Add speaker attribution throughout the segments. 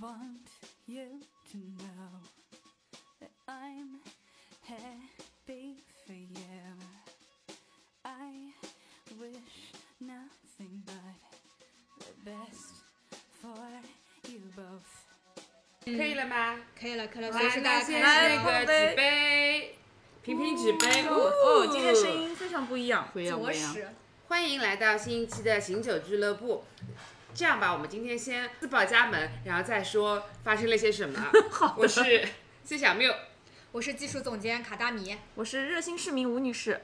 Speaker 1: want you to know that I'm happy for you. I wish nothing but the best for you both.
Speaker 2: 可以了吗？
Speaker 3: 可以了，可以了，
Speaker 2: 来
Speaker 3: 随时大家开
Speaker 2: 那个纸杯，频频纸杯哦
Speaker 4: 哦，今天声音非常不一样。
Speaker 5: 不一样不一样。
Speaker 2: 欢迎来到新一期的醒酒俱乐部。这样吧，我们今天先自报家门，然后再说发生了些什么。好我是谢小缪，
Speaker 3: 我是技术总监卡大米。
Speaker 4: 我是热心市民吴女士，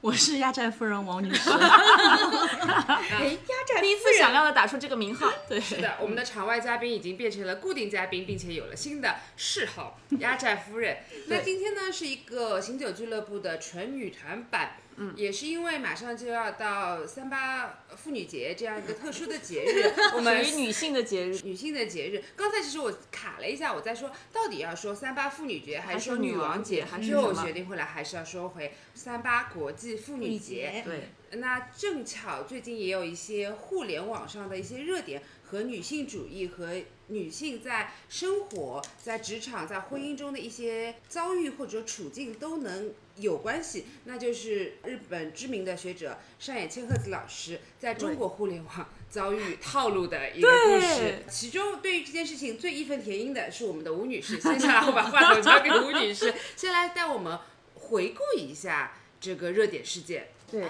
Speaker 5: 我是压寨夫人王女士。
Speaker 3: 哎，压寨
Speaker 4: 第一次响亮的打出这个名号。
Speaker 5: 对，
Speaker 2: 是的，我们的场外嘉宾已经变成了固定嘉宾，并且有了新的嗜好——压寨夫人。那今天呢，是一个醒酒俱乐部的纯女团版。嗯，也是因为马上就要到三八妇女节这样一个特殊的节日，我们
Speaker 4: 属于女性的节日，
Speaker 2: 女性的节日。刚才其实我卡了一下，我在说到底要说三八妇女节还是说女王节，
Speaker 4: 还是
Speaker 2: 最后我决定回来还是要说回三八国际妇女节。
Speaker 4: 对，
Speaker 2: 那正巧最近也有一些互联网上的一些热点和女性主义和女性在生活、在职场、在婚姻中的一些遭遇或者处境都能有关系。那就是日本知名的学者上野千鹤子老师在中国互联网遭遇套路的一个故事。其中对于这件事情最义愤填膺的是我们的吴女士。接下来我把话筒交给吴女士，先来带我们回顾一下这个热点事件。
Speaker 4: 对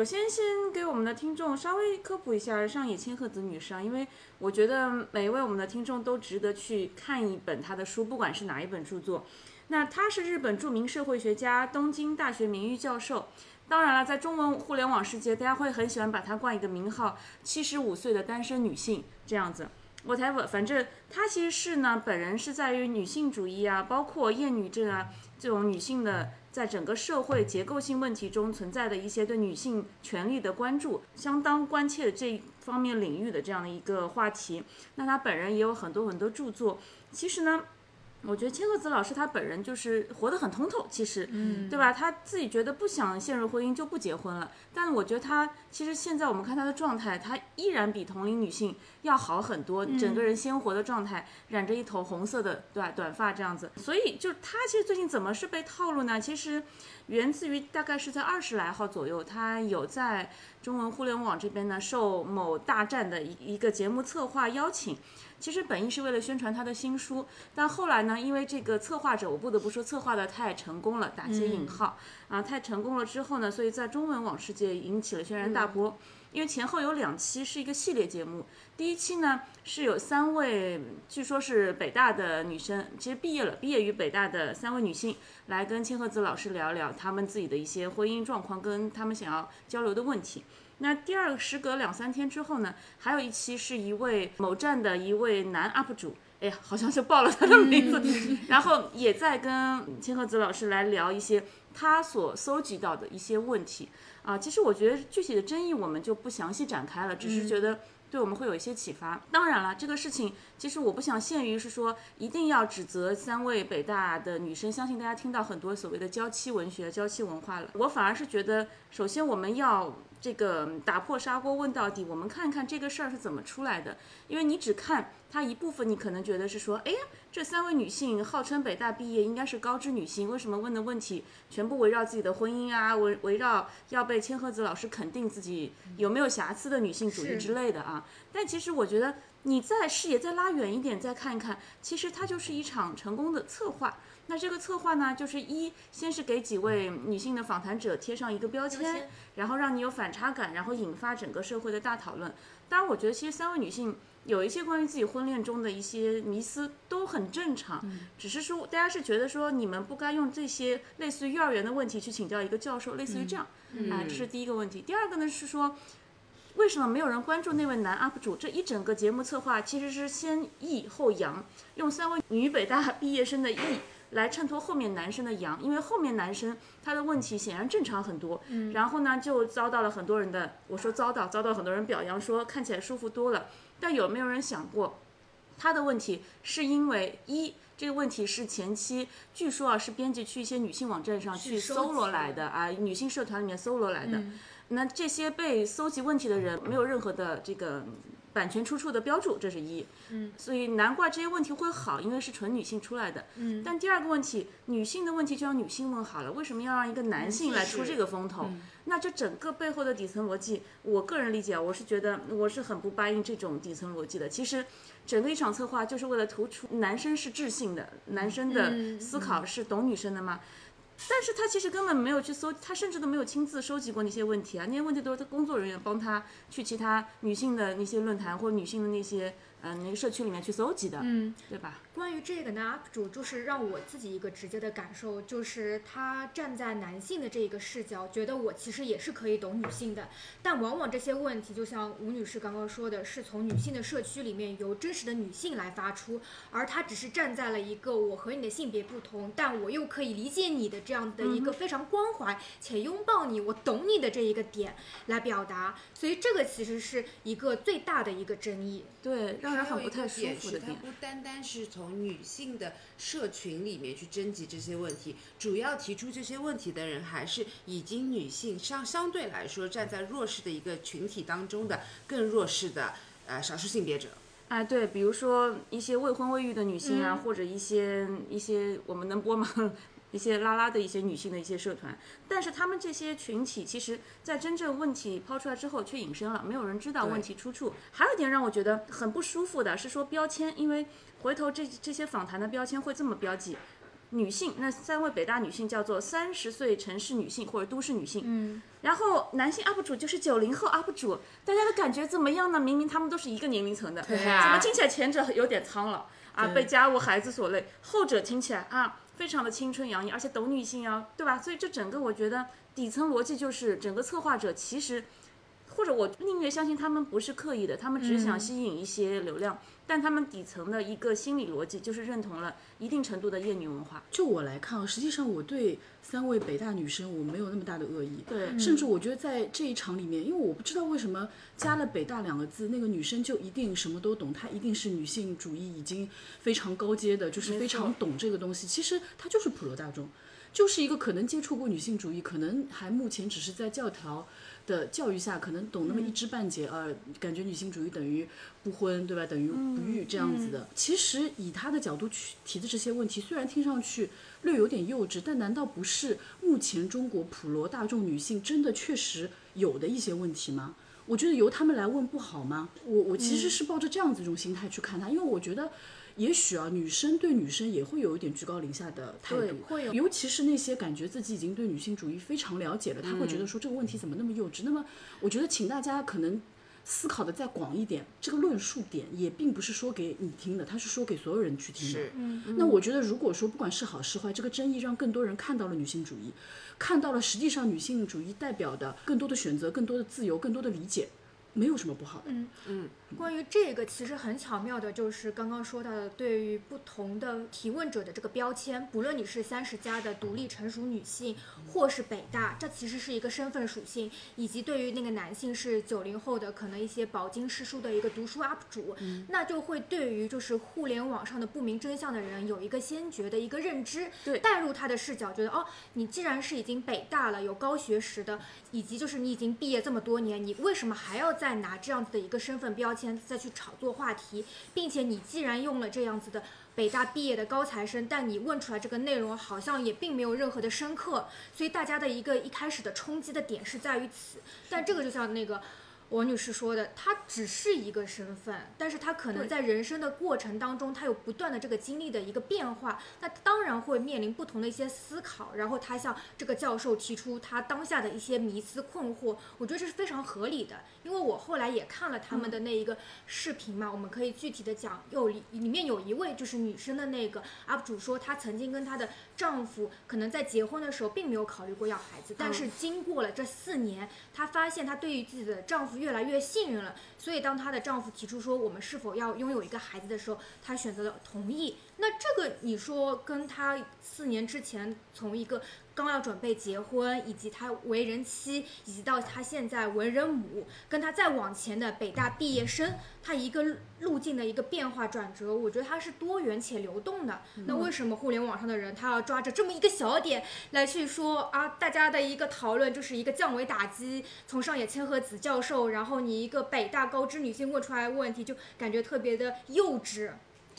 Speaker 4: 首先，先给我们的听众稍微科普一下上野千鹤子女士啊，因为我觉得每一位我们的听众都值得去看一本她的书，不管是哪一本著作。那她是日本著名社会学家，东京大学名誉教授。当然了，在中文互联网世界，大家会很喜欢把她冠一个名号“七十五岁的单身女性”这样子。whatever，反正她其实是呢，本人是在于女性主义啊，包括厌女症啊这种女性的在整个社会结构性问题中存在的一些对女性权利的关注，相当关切这一方面领域的这样的一个话题。那她本人也有很多很多著作。其实呢，我觉得千鹤子老师她本人就是活得很通透，其实，嗯，对吧？她自己觉得不想陷入婚姻就不结婚了。但我觉得她其实现在我们看她的状态，她依然比同龄女性要好很多，整个人鲜活的状态，染着一头红色的对吧短发这样子。所以就她其实最近怎么是被套路呢？其实源自于大概是在二十来号左右，她有在中文互联网这边呢受某大战的一一个节目策划邀请。其实本意是为了宣传他的新书，但后来呢，因为这个策划者，我不得不说策划的太成功了，打些引号、啊，太成功了之后呢，所以在中文网世界引起了轩然大波。因为前后有两期是一个系列节目，第一期呢是有三位，据说是北大的女生，其实毕业了，毕业于北大的三位女性来跟千鹤子老师聊聊她们自己的一些婚姻状况跟她们想要交流的问题。那第二个时隔两三天之后呢，还有一期是一位某站的一位男 UP 主，哎呀，好像是报了他的名字，然后也在跟千鹤子老师来聊一些他所搜集到的一些问题啊。其实我觉得具体的争议我们就不详细展开了，只是觉得。对我们会有一些启发。当然了，这个事情其实我不想限于是说一定要指责三位北大的女生，相信大家听到很多所谓的娇妻文学、娇妻文化了。我反而是觉得，首先我们要这个打破砂锅问到底，我们看看这个事儿是怎么出来的。因为你只看它一部分，你可能觉得是说，哎呀，这三位女性号称北大毕业，应该是高知女性，为什么问的问题全部围绕自己的婚姻啊，围围绕要被千鹤子老师肯定自己有没有瑕疵的女性主义之类的啊？但其实我觉得，你在视野再拉远一点，再看一看，其实它就是一场成功的策划。那这个策划呢，就是一先是给几位女性的访谈者贴上一个标签，然后让你有反差感，然后引发整个社会的大讨论。当然，我觉得其实三位女性有一些关于自己婚恋中的一些迷思都很正常，只是说大家是觉得说你们不该用这些类似于幼儿园的问题去请教一个教授，类似于这样，啊，这是第一个问题。第二个呢是说。为什么没有人关注那位男 UP 主？这一整个节目策划其实是先抑后扬，用三位女北大毕业生的抑来衬托后面男生的阳，因为后面男生他的问题显然正常很多，然后呢就遭到了很多人的，我说遭到，遭到很多人表扬说看起来舒服多了，但有没有人想过，他的问题是因为一。这个问题是前期据说啊是编辑去一些女性网站上去搜罗来的啊，女性社团里面搜罗来的。
Speaker 3: 嗯
Speaker 4: 那这些被搜集问题的人没有任何的这个版权出处的标注，这是一。
Speaker 3: 嗯，
Speaker 4: 所以难怪这些问题会好，因为是纯女性出来的。
Speaker 3: 嗯
Speaker 4: 但第二个问题，女性的问题就让女性问好了，为什么要让一个男性来出这个风头？那这整个背后的底层逻辑，我个人理解啊，我是觉得我是很不答应这种底层逻辑的。其实，整个一场策划就是为了突出男生是智性的，男生的
Speaker 3: 嗯
Speaker 4: 思考是懂女生的嘛。但是他其实根本没有去搜，他甚至都没有亲自收集过那些问题啊，那些问题都是他工作人员帮他去其他女性的那些论坛或者女性的那些嗯、呃那个社区里面去搜集的，
Speaker 3: 嗯，
Speaker 4: 对吧？
Speaker 3: 关于这个呢，UP 主就是让我自己一个直接的感受，就是他站在男性的这一个视角，觉得我其实也是可以懂女性的，但往往这些问题，就像吴女士刚刚说的，是从女性的社区里面由真实的女性来发出，而他只是站在了一个我和你的性别不同，但我又可以理解你的这样的一个非常关怀且拥抱你，我懂你的这一个点来表达，所以这个其实是一个最大的一个争议。
Speaker 4: 对，让人很不太舒，服的点。
Speaker 2: 它不单单是从女性的社群里面去征集这些问题，主要提出这些问题的人还是已经女性相相对来说站在弱势的一个群体当中的更弱势的呃少数性别者。
Speaker 4: 哎，对，比如说一些未婚未育的女性啊，
Speaker 3: 嗯
Speaker 4: 或者一些一些我们能播吗？一些拉拉的一些女性的一些社团，但是他们这些群体，其实在真正问题抛出来之后却隐身了，没有人知道问题出处。还有一点让我觉得很不舒服的是说标签，因为回头这这些访谈的标签会这么标记。女性，那三位北大女性叫做三十岁城市女性或者都市女性，
Speaker 3: 嗯，
Speaker 4: 然后男性 UP 主就是九零后 UP 主，大家的感觉怎么样呢？明明他们都是一个年龄层的，
Speaker 2: 对啊
Speaker 4: 怎么听起来前者有点苍老啊，被家务孩子所累，后者听起来啊非常的青春洋溢，而且懂女性啊，对吧？所以这整个我觉得底层逻辑就是整个策划者其实。或者我宁愿相信他们不是刻意的，他们只想
Speaker 3: 嗯
Speaker 4: 吸引一些流量，但他们底层的一个心理逻辑就是认同了一定程度的厌女文化。
Speaker 5: 就我来看啊，实际上我对三位北大女生我没有那么大的恶意，
Speaker 4: 对
Speaker 5: 甚至我觉得在这一场里面，因为我不知道为什么加了北大两个字，那个女生就一定什么都懂，她一定是女性主义已经非常高阶的，就是非常懂这个东西。其实她就是普罗大众，就是一个可能接触过女性主义，可能还目前只是在教条。的教育下，可能懂那么一知半解，呃，感觉女性主义等于不婚，对吧？等于不育这样子的。其实以他的角度去提的这些问题，虽然听上去略有点幼稚，但难道不是目前中国普罗大众女性真的确实有的一些问题吗？我觉得由他们来问不好吗？我我其实是抱着这样子一种心态去看他，因为我觉得。也许啊，女生对女生也会有一点居高临下的态度，
Speaker 3: 会有。
Speaker 5: 尤其是那些感觉自己已经对女性主义非常了解了，他会觉得说这个问题怎么那么幼稚。那么，我觉得请大家可能思考的再广一点，这个论述点也并不是说给你听的，它是说给所有人去听的。
Speaker 2: 是，
Speaker 5: 那我觉得，如果说不管是好是坏，这个争议让更多人看到了女性主义，看到了实际上女性主义代表的更多的选择、更多的自由、更多的理解，没有什么不好的。
Speaker 3: 关于这个，其实很巧妙的，就是刚刚说到的，对于不同的提问者的这个标签，不论你是三十加的独立成熟女性，或是北大，这其实是一个身份属性，以及对于那个男性是九零后的，可能一些饱经世书的一个读书 UP 主，那就会对于就是互联网上的不明真相的人有一个先觉的一个认知，
Speaker 4: 对
Speaker 3: 带入他的视角，觉得哦，你既然是已经北大了，有高学识的，以及就是你已经毕业这么多年，你为什么还要再拿这样子的一个身份标签再去炒作话题，并且你既然用了这样子的北大毕业的高材生，但你问出来这个内容好像也并没有任何的深刻，所以大家的一个一开始的冲击的点是在于此，但这个就像那个。王女士说的，她只是一个身份，但是她可能在人生的过程当中，她有不断的这个经历的一个变化，那当然会面临不同的一些思考，然后她向这个教授提出她当下的一些迷思困惑，我觉得这是非常合理的，因为我后来也看了他们的那一个视频嘛，我们可以具体的讲，有里里面有一位就是女生的那个 UP 主说，她曾经跟她的丈夫可能在结婚的时候并没有考虑过要孩子，但是经过了这四年，她发现她对于自己的丈夫越来越幸运了，所以当她的丈夫提出说我们是否要拥有一个孩子的时候，她选择了同意。那这个你说跟她四年之前从一个刚要准备结婚，以及她为人妻，以及到她现在为人母，跟她再往前的北大毕业生，她一个路径的一个变化转折，我觉得它是多元且流动的。那为什么互联网上的人他要抓着这么一个小点来去说啊？大家的一个讨论就是一个降维打击，从上野千鹤子教授，然后你一个北大高知女性问出来的问题，就感觉特别的幼稚。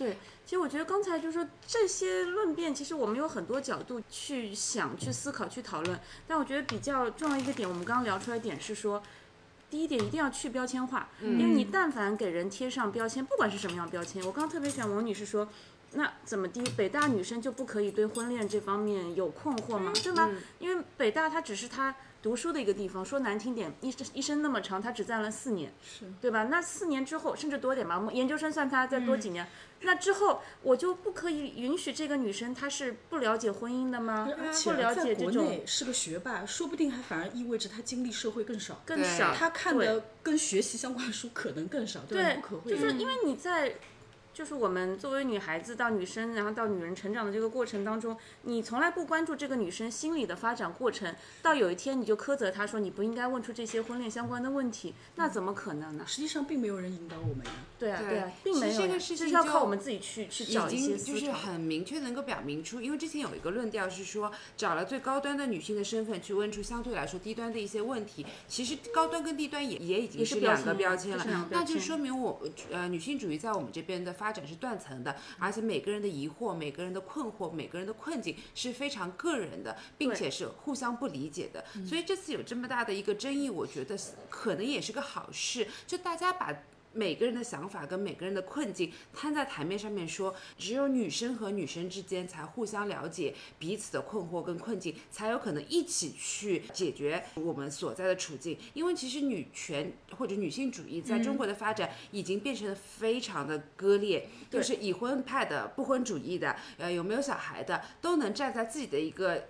Speaker 4: 对，其实我觉得刚才就是说这些论辩，其实我们有很多角度去想、去思考、去讨论。但我觉得比较重要一个点，我们刚刚聊出来点是说，第一点一定要去标签化，因为你但凡给人贴上标签，不管是什么样标签，我刚刚特别喜欢王女士说。那怎么的？北大女生就不可以对婚恋这方面有困惑吗？对吧？因为北大它只是她读书的一个地方，说难听点，一生一生那么长，她只占了四年，
Speaker 5: 是。
Speaker 4: 对吧？那四年之后，甚至多点吧，我们研究生算她再多几年，那之后我就不可以允许这个女生她是不了解婚姻的吗？
Speaker 5: 而且
Speaker 4: 不了解这种
Speaker 5: 内是个学霸，说不定还反而意味着她经历社会更少，
Speaker 4: 更少，
Speaker 5: 她看的跟学习相关的书可能更少，对吧，
Speaker 4: 对
Speaker 5: 不可，讳言。
Speaker 4: 就是。因为你在，就是我们作为女孩子到女生，然后到女人成长的这个过程当中，你从来不关注这个女生心理的发展过程，到有一天你就苛责她说你不应该问出这些婚恋相关的问题，那怎么可能呢？
Speaker 5: 实际上并没有人引导我们呀。
Speaker 4: 对啊，
Speaker 2: 对
Speaker 4: 对啊，并没有，
Speaker 2: 这个事情
Speaker 4: 是要靠我们自己去去找一些
Speaker 2: 经就是。很明确能够表明出，因为之前有一个论调是说，找了最高端的女性的身份去问出相对来说低端的一些问题，其实高端跟低端也也已经
Speaker 4: 是
Speaker 2: 两个
Speaker 4: 标
Speaker 2: 标签了那就说明我呃女性主义在我们这边的发展是断层的，而且每个人的疑惑、每个人的困惑、每个人的困境是非常个人的，并且是互相不理解的，所以这次有这么大的一个争议，我觉得可能也是个好事，就大家把。每个人的想法跟每个人的困境摊在台面上面说，只有女生和女生之间才互相了解彼此的困惑跟困境，才有可能一起去解决我们所在的处境。因为其实女权或者女性主义在中国的发展已经变成了非常的割裂，就是已婚派的、不婚主义的，呃，有没有小孩的，都能站在自己的一个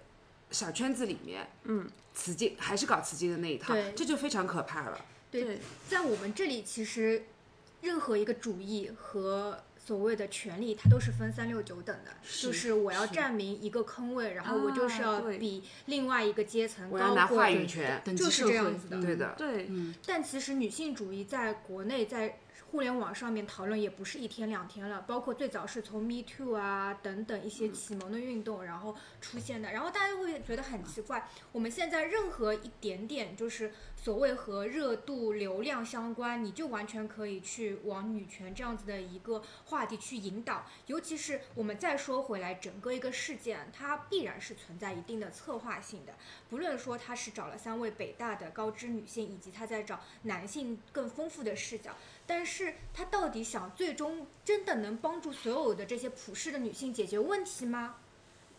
Speaker 2: 小圈子里面，嗯，雌竞还是搞雌竞的那一套，这就非常可怕了。
Speaker 4: 对，
Speaker 3: 在我们这里，其实任何一个主义和所谓的权利，它都是分三六九等的，就是我要
Speaker 5: 是
Speaker 3: 占明一个坑位，然后我就是要比另外一个阶层
Speaker 2: 我要拿
Speaker 3: 高过对
Speaker 2: 话语权，
Speaker 3: 就是
Speaker 5: 等级社会
Speaker 3: 这样子的
Speaker 5: 嗯
Speaker 2: 对的。
Speaker 4: 对，
Speaker 3: 但其实女性主义在国内在互联网上面讨论也不是一天两天了，包括最早是从 Me Too 啊等等一些启蒙的运动然后出现的，然后大家会觉得很奇怪，我们现在任何一点点就是所谓和热度、流量相关，你就完全可以去往女权这样子的一个话题去引导，尤其是我们再说回来，整个一个事件它必然是存在一定的策划性的。不论说他是找了三位北大的高知女性，以及他在找男性更丰富的视角，但是他到底想最终真的能帮助所有的这些普世的女性解决问题吗？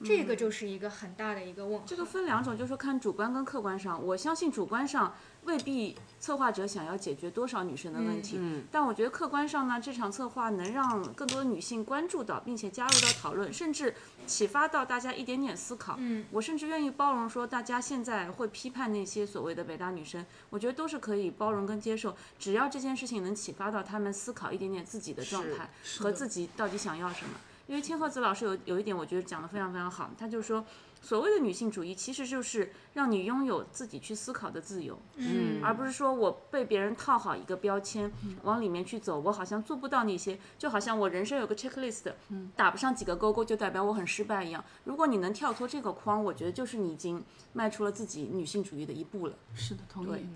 Speaker 3: 这个就是一个很大的一个问号。
Speaker 4: 这个分两种，就是说看主观跟客观上。我相信主观上未必策划者想要解决多少女生的问题，
Speaker 2: 嗯
Speaker 4: 但我觉得客观上呢，这场策划能让更多的女性关注到，并且加入到讨论，甚至启发到大家一点点思考。
Speaker 3: 嗯，
Speaker 4: 我甚至愿意包容说，大家现在会批判那些所谓的北大女生，我觉得都是可以包容跟接受，只要这件事情能启发到他们思考一点点自己的状态和自己到底想要什么。因为千鹤子老师有有一点，我觉得讲得非常非常好，他就说，所谓的女性主义其实就是让你拥有自己去思考的自由，
Speaker 2: 嗯
Speaker 4: 而不是说我被别人套好一个标签，往里面去走，我好像做不到那些，就好像我人生有个 checklist，打不上几个勾勾就代表我很失败一样。如果你能跳脱这个框，我觉得就是你已经迈出了自己女性主义的一步了。
Speaker 5: 是的，同
Speaker 4: 对
Speaker 5: 意。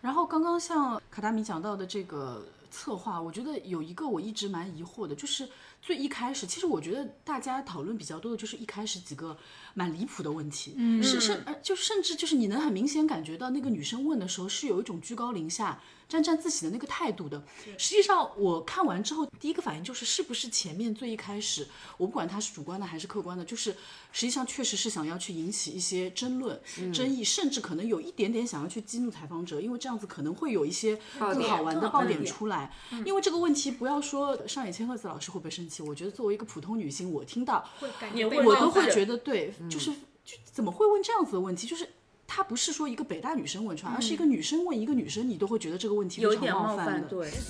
Speaker 5: 然后刚刚像卡达米讲到的这个策划，我觉得有一个我一直蛮疑惑的，就是最一开始，其实我觉得大家讨论比较多的就是一开始几个蛮离谱的问题，嗯，是甚呃就甚至就是你能很明显感觉到那个女生问的时候是有一种居高临下、沾沾自喜的那个态度的。实际上我看完之后，第一个反应就是是不是前面最一开始，我不管他是主观的还是客观的，就是实际上确实是想要去引起一些争论、争议，甚至可能有一点点想要去激怒采访者，因为这样子可能会有一些更好玩的爆
Speaker 3: 点
Speaker 5: 点出来。因为这个问题，不要说上野千鹤子老师会不会生气，我觉得作为一个普通女性，我听到
Speaker 3: 会感
Speaker 4: 也
Speaker 3: 觉被
Speaker 4: 会
Speaker 5: 我都会觉得对，就是就怎么会问这样子的问题？就是她不是说一个北大女生问出来，而是一个女生问一个女生，你都会觉得这个问题
Speaker 4: 有点冒
Speaker 5: 犯的。
Speaker 4: 对。
Speaker 1: Mother.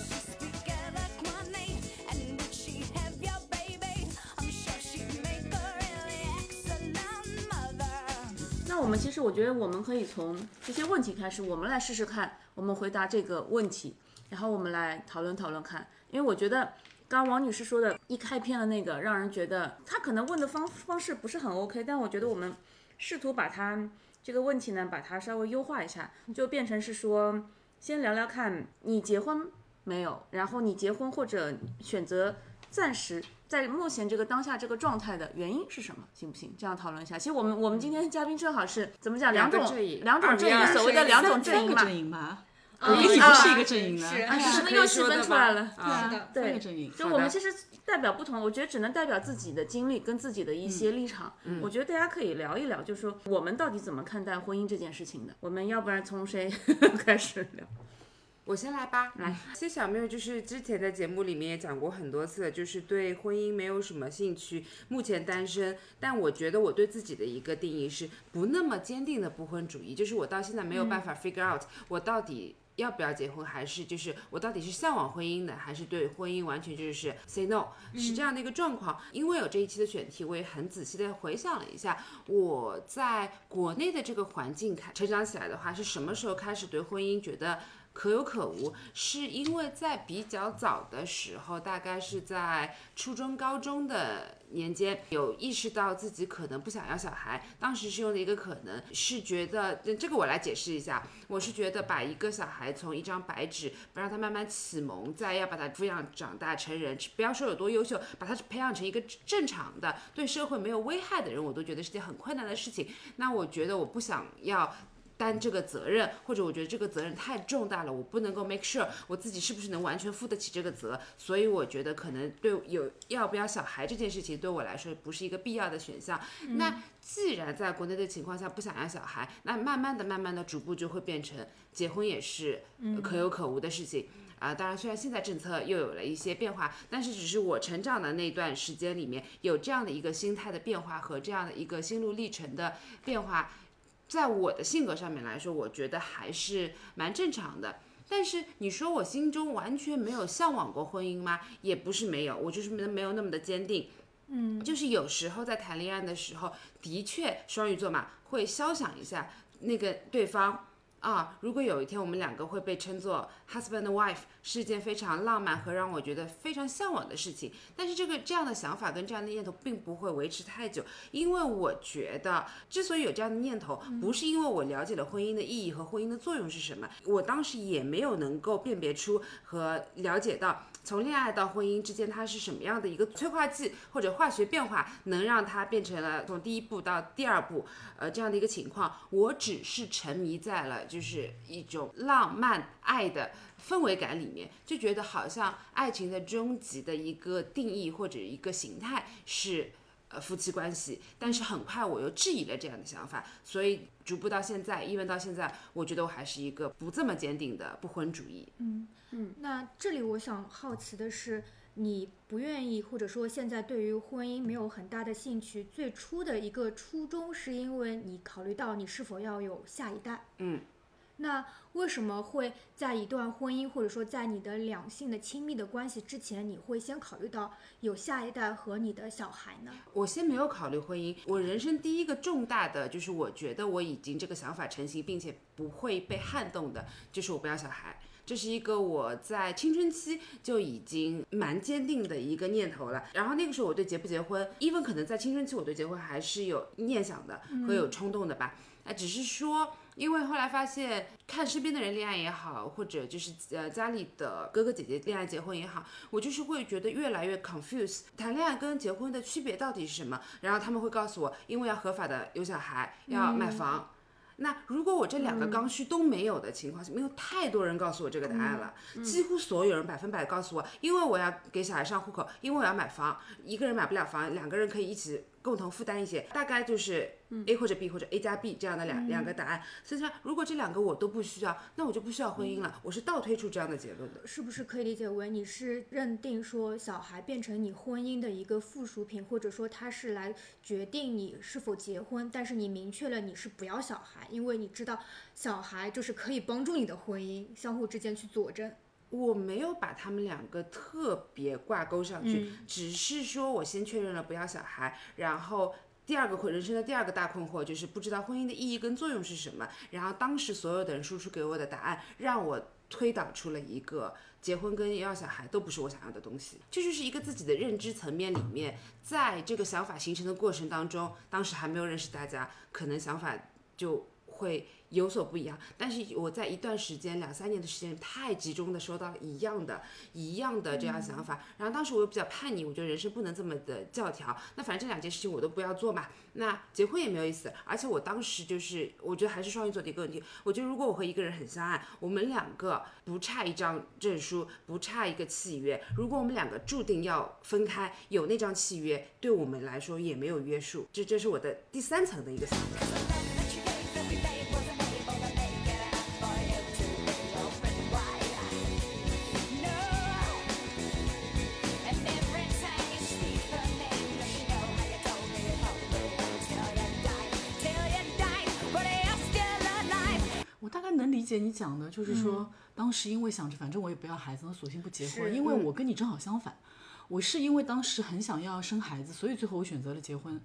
Speaker 4: 我们其实我觉得我们可以从这些问题开始，我们来试试看，我们回答这个问题，然后我们来讨论讨论看。因为我觉得刚刚王女士说的，一开篇的那个，让人觉得她可能问的方方式不是很 OK，但我觉得我们试图把它这个问题呢，把它稍微优化一下，就变成是说，先聊聊看你结婚没有，然后你结婚或者选择暂时在目前这个当下这个状态的原因是什么，行不行？这样讨论一下。其实我们我们今天嘉宾正好是怎么讲两种
Speaker 2: 两
Speaker 4: 种阵营，所谓的两种
Speaker 5: 三
Speaker 4: 阵营嘛。
Speaker 5: 我跟你不是一个阵营的，
Speaker 3: 是
Speaker 4: 啊，
Speaker 2: 是
Speaker 4: 是不是又细
Speaker 2: 可以说的吗
Speaker 4: 分出来了？
Speaker 2: 啊
Speaker 3: 是的，
Speaker 4: 对
Speaker 5: 个阵营。
Speaker 4: 就我们其实代表不同，我觉得只能代表自己的经历跟自己的一些立场。我觉得大家可以聊一聊，就是说我们到底怎么看待婚姻这件事情的。我们要不然从谁 开始聊？
Speaker 2: 我先来吧。来，其实小缪就是之前在节目里面也讲过很多次，就是对婚姻没有什么兴趣，目前单身。但我觉得我对自己的一个定义是不那么坚定的不婚主义，就是我到现在没有办法 figure out 我到底。要不要结婚，还是就是我到底是向往婚姻的，还是对婚姻完全就是 say no，、是这样的一个状况。因为有这一期的选题，我也很仔细的回想了一下，我在国内的这个环境开成长起来的话，是什么时候开始对婚姻觉得可有可无？是因为在比较早的时候，大概是在初中、高中的年间，有意识到自己可能不想要小孩。当时是用的一个可能，是觉得这个我来解释一下，我是觉得把一个小孩从一张白纸，不让他慢慢启蒙，再要把他抚养长大成人，不要说有多优秀，把他培养成一个正常的、对社会没有危害的人，我都觉得是件很困难的事情。那我觉得我不想要。担这个责任，或者我觉得这个责任太重大了，我不能够 make sure 我自己是不是能完全负得起这个责，所以我觉得可能对有要不要小孩这件事情对我来说不是一个必要的选项。那既然在国内的情况下不想要小孩，那慢慢的、慢慢的、逐步就会变成结婚也是呃可有可无的事情。啊，当然，虽然现在政策又有了一些变化，但是只是我成长的那段时间里面有这样的一个心态的变化和这样的一个心路历程的变化，在我的性格上面来说，我觉得还是蛮正常的。但是你说我心中完全没有向往过婚姻吗？也不是没有，我就是没没有那么的坚定。嗯，就是有时候在谈恋爱的时候，的确双鱼座嘛，会肖想一下那个对方。啊，如果有一天我们两个会被称作 husband and wife，是一件非常浪漫和让我觉得非常向往的事情。但是这个这样的想法跟这样的念头并不会维持太久，因为我觉得之所以有这样的念头，不是因为我了解了婚姻的意义和婚姻的作用是什么，我当时也没有能够辨别出和了解到。从恋爱到婚姻之间，它是什么样的一个催化剂或者化学变化，能让它变成了从第一步到第二步，呃，这样的一个情况？我只是沉迷在了就是一种浪漫爱的氛围感里面，就觉得好像爱情的终极的一个定义或者一个形态是。呃，夫妻关系，但是很快我又质疑了这样的想法，所以逐步到现在，因为到现在，我觉得我还是一个不这么坚定的不婚主义。
Speaker 3: 嗯嗯那这里我想好奇的是，你不愿意，或者说现在对于婚姻没有很大的兴趣，最初的一个初衷是因为你考虑到你是否要有下一代。
Speaker 2: 嗯。
Speaker 3: 那为什么会在一段婚姻，或者说在你的两性的亲密的关系之前，你会先考虑到有下一代和你的小孩呢？
Speaker 2: 我先没有考虑婚姻，我人生第一个重大的就是我觉得我已经这个想法成型，并且不会被撼动的，就是我不要小孩。这是一个我在青春期就已经蛮坚定的一个念头了。然后那个时候我对结不结婚，even 可能在青春期我对结婚还是有念想的和有冲动的吧。啊，只是说，因为后来发现，看身边的人恋爱也好，或者就是呃家里的哥哥姐姐恋爱结婚也好，我就是会觉得越来越 confuse，谈恋爱跟结婚的区别到底是什么？然后他们会告诉我，因为要合法的有小孩，要买房。那如果我这两个刚需都没有的情况下，没有太多人告诉我这个答案了，几乎所有人百分百告诉我，因为我要给小孩上户口，因为我要买房，一个人买不了房，两个人可以一起共同负担一些，大概就是 A 或者 B 或者 A 加 B 这样的两、两个答案。所以说，如果这两个我都不需要，那我就不需要婚姻了。我是倒推出这样的结论的。
Speaker 3: 是不是可以理解为你是认定说小孩变成你婚姻的一个附属品，或者说他是来决定你是否结婚？但是你明确了你是不要小孩，因为你知道小孩就是可以帮助你的婚姻相互之间去佐证。
Speaker 2: 我没有把他们两个特别挂钩上去，只是说我先确认了不要小孩，然后第二个困人生的第二个大困惑就是不知道婚姻的意义跟作用是什么。然后当时所有的人输出给我的答案，让我推导出了一个结婚跟要小孩都不是我想要的东西。这就是一个自己的认知层面里面，在这个想法形成的过程当中，当时还没有认识大家，可能想法就会有所不一样。但是我在一段时间，两三年的时间，太集中的收到了一样的、一样的这样想法。然后当时我又比较叛逆，我觉得人生不能这么的教条。那反正这两件事情我都不要做嘛。那结婚也没有意思。而且我当时就是，我觉得还是双鱼座的一个问题。我觉得如果我和一个人很相爱，我们两个不差一张证书，不差一个契约。如果我们两个注定要分开，有那张契约，对我们来说也没有约束。这这是我的第三层的一个想法。
Speaker 5: 大概能理解你讲的，就是说、当时因为想着反正我也不要孩子，那索性不结婚。因为我跟你正好相反，我是因为当时很想要生孩子，所以最后我选择了结婚。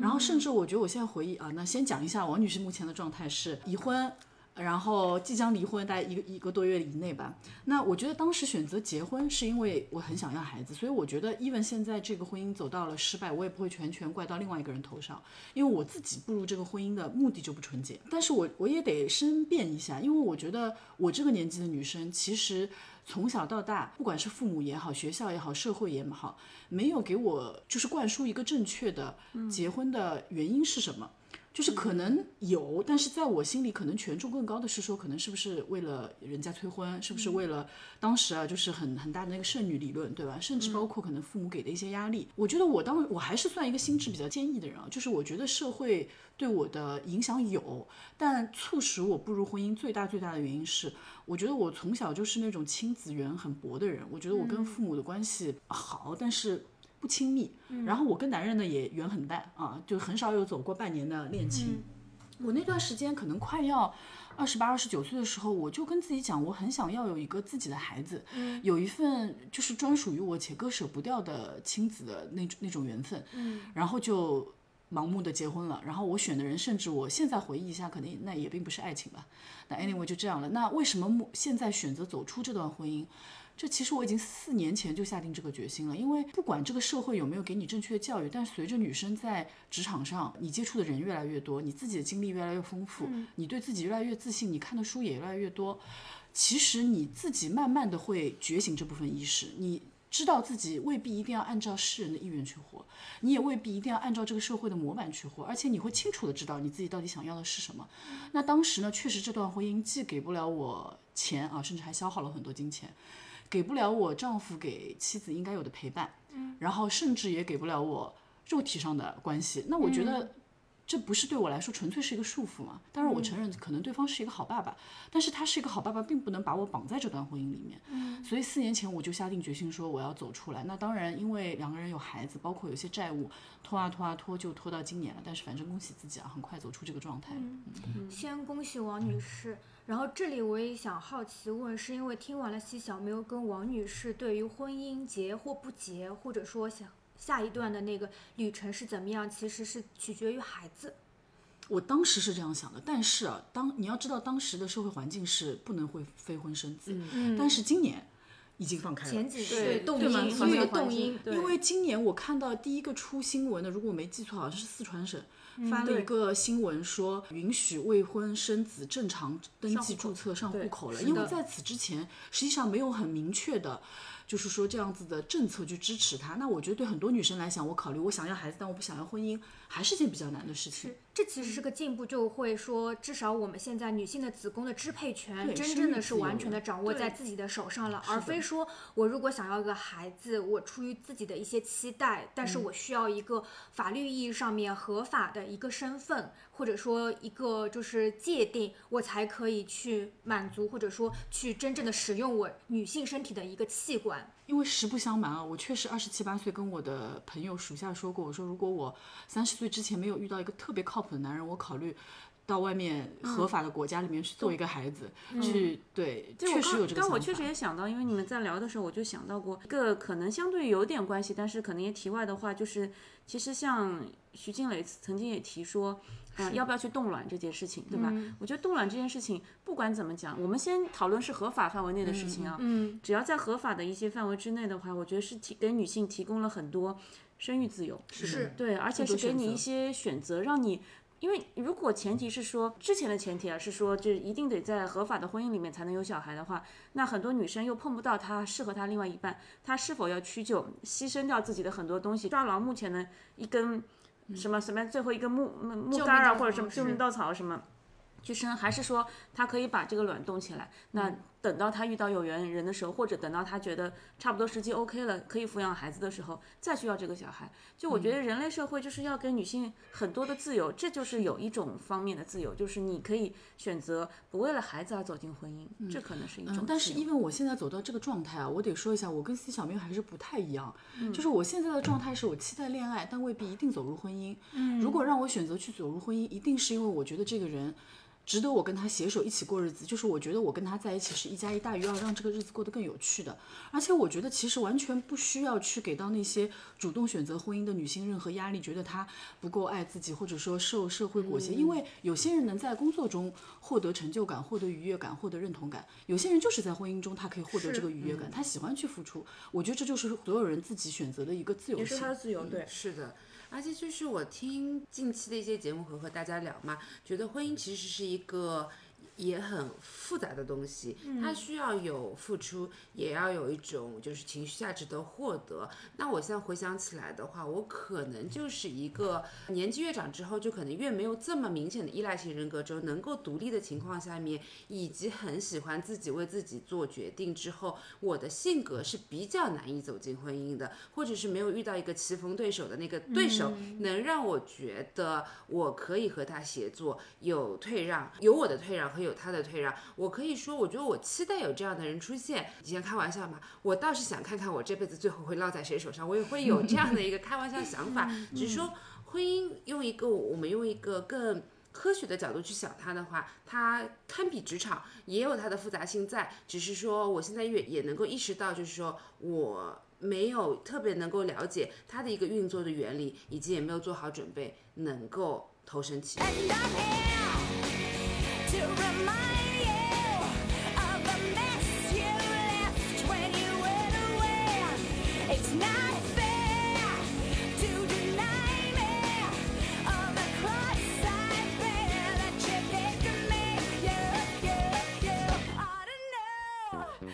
Speaker 5: 然后甚至我觉得我现在回忆啊，那先讲一下王女士目前的状态是已婚。然后即将离婚，大概一个一个多月以内吧。那我觉得当时选择结婚是因为我很想要孩子，所以我觉得，even 现在这个婚姻走到了失败，我也不会全权怪到另外一个人头上，因为我自己步入这个婚姻的目的就不纯洁。但是我我也得申辩一下，因为我觉得我这个年纪的女生，其实从小到大，不管是父母也好，学校也好，社会也好，没有给我就是灌输一个正确的结婚的原因是什么。就是可能有，但是在我心里，可能权重更高的是说，可能是不是为了人家催婚，是不是为了当时啊，就是很很大的那个剩女理论，对吧？甚至包括可能父母给的一些压力。我觉得我当我还是算一个心智比较坚毅的人啊，就是我觉得社会对我的影响有，但促使我步入婚姻最大最大的原因是，我觉得我从小就是那种亲子缘很薄的人，我觉得我跟父母的关系好，但是。不亲密，然后我跟男人呢也缘很淡啊，就很少有走过半年的恋情。我那段时间可能快要二十八、二十九岁的时候，我就跟自己讲，我很想要有一个自己的孩子，有一份就是专属于我且割舍不掉的亲子的那种那种缘分。然后就盲目的结婚了。然后我选的人，甚至我现在回忆一下，可能那也并不是爱情吧。那 anyway 就这样了。那为什么目现在选择走出这段婚姻？这其实我已经四年前就下定这个决心了，因为不管这个社会有没有给你正确的教育，但随着女生在职场上，你接触的人越来越多，你自己的经历越来越丰富，你对自己越来越自信，你看的书也越来越多，其实你自己慢慢的会觉醒这部分意识，你。知道自己未必一定要按照世人的意愿去活，你也未必一定要按照这个社会的模板去活，而且你会清楚的知道你自己到底想要的是什么。那当时呢，确实这段婚姻既给不了我钱啊，甚至还消耗了很多金钱，给不了我丈夫给妻子应该有的陪伴，嗯然后甚至也给不了我肉体上的关系。那我觉得。这不是对我来说纯粹是一个束缚嘛？当然，我承认可能对方是一个好爸爸，但是他是一个好爸爸，并不能把我绑在这段婚姻里面。嗯所以四年前我就下定决心说我要走出来。那当然，因为两个人有孩子，包括有些债务，拖啊拖啊拖，就拖到今年了。但是反正恭喜自己啊，很快走出这个状态。
Speaker 3: 嗯先恭喜王女士。然后这里我也想好奇问，是因为听完了西小没有跟王女士对于婚姻结或不结，或者说想下一段的那个旅程是怎么样，其实是取决于孩子。
Speaker 5: 我当时是这样想的，但是啊，当你要知道当时的社会环境是不能会非婚生子，
Speaker 3: 嗯
Speaker 5: 但是今年已经放开了。
Speaker 3: 前几
Speaker 4: 对
Speaker 3: 动
Speaker 4: 对嘛
Speaker 3: 音，有一个动音，
Speaker 4: 对
Speaker 5: 因为今年我看到第一个出新闻的，如果我没记错，好像是四川省发了一个新闻，说允许未婚生子正常登记注册上户口了。因为在此之前，实际上没有很明确的。就是说这样子的政策去支持他，那我觉得对很多女生来讲，我考虑我想要孩子，但我不想要婚姻，还是件比较难的事情。
Speaker 3: 这其实是个进步，就会说，至少我们现在女性的子宫的支配权，真正的是完全的掌握在自己的手上了，而非说我如果想要一个孩子，我出于自己的一些期待，但是我需要一个法律意义上面合法的一个身份，或者说一个就是界定，我才可以去满足，或者说去真正的使用我女性身体的一个器官。
Speaker 5: 因为实不相瞒啊，我确实二十七八岁跟我的朋友属下说过，我说如果我三十岁之前没有遇到一个特别靠谱的男人，我考虑到外面合法的国家里面去做一个孩子，去对，
Speaker 4: 对
Speaker 5: 确实有这个。
Speaker 4: 但我确实也想到，因为你们在聊的时候，我就想到过一个可能相对有点关系，但是可能也题外的话，就是其实像徐静蕾曾经也提说，啊、要不要去冻卵这件事情，对吧？我觉得冻卵这件事情，不管怎么讲，我们先讨论是合法范围内的事情啊。
Speaker 3: 嗯，
Speaker 4: 只要在合法的一些范围之内的话，我觉得是提给女性提供了很多生育自由。
Speaker 3: 是
Speaker 4: 对，而且是给你一些选择，让你。因为如果前提是说之前的前提啊是说，这一定得在合法的婚姻里面才能有小孩的话，那很多女生又碰不到她适合她另外一半，她是否要屈就，牺牲掉自己的很多东西，抓牢目前的一根什么什么最后一个木木木杆啊，或者什么救命稻草什么，去生，还是说它可以把这个卵冻起来？那等到他遇到有缘人的时候，或者等到他觉得差不多时机 OK 了，可以抚养孩子的时候，再去要这个小孩。就我觉得人类社会就是要给女性很多的自由，这就是有一种方面的自由，就是你可以选择不为了孩子而走进婚姻，这可能是一种
Speaker 5: 但是因为我现在走到这个状态啊，我得说一下，我跟 C 小明还是不太一样。就是我现在的状态是我期待恋爱，但未必一定走入婚姻。如果让我选择去走入婚姻，一定是因为我觉得这个人。值得我跟他携手一起过日子，就是我觉得我跟他在一起是一加一大于二，让这个日子过得更有趣的。而且我觉得其实完全不需要去给到那些主动选择婚姻的女性任何压力，觉得她不够爱自己，或者说受社会裹挟。因为有些人能在工作中获得成就感、获得愉悦感、获得认同感，有些人就是在婚姻中他可以获得这个愉悦感，他喜欢去付出。我觉得这就是所有人自己选择的一个自由性。
Speaker 4: 也是他的自由，对。
Speaker 2: 是的，而且就是我听近期的一些节目和和大家聊嘛，觉得婚姻其实是一个也很复杂的东西，它需要有付出，也要有一种就是情绪价值的获得。那我现在回想起来的话，我可能就是一个年纪越长之后，就可能越没有这么明显的依赖型人格之后，能够独立的情况下面，以及很喜欢自己为自己做决定之后，我的性格是比较难以走进婚姻的，或者是没有遇到一个棋逢对手的那个对手，能让我觉得我可以和他协作，有退让，有我的退让和有他的退让。我可以说，我觉得我期待有这样的人出现。以前开玩笑嘛，我倒是想看看我这辈子最后会落在谁手上，我也会有这样的一个开玩笑想法。只是说，婚姻用一个我们用一个更。科学的角度去想它的话，它堪比职场，也有它的复杂性在。只是说，我现在也也能够意识到，就是说我没有特别能够了解它的一个运作的原理，以及也没有做好准备，能够投身其中。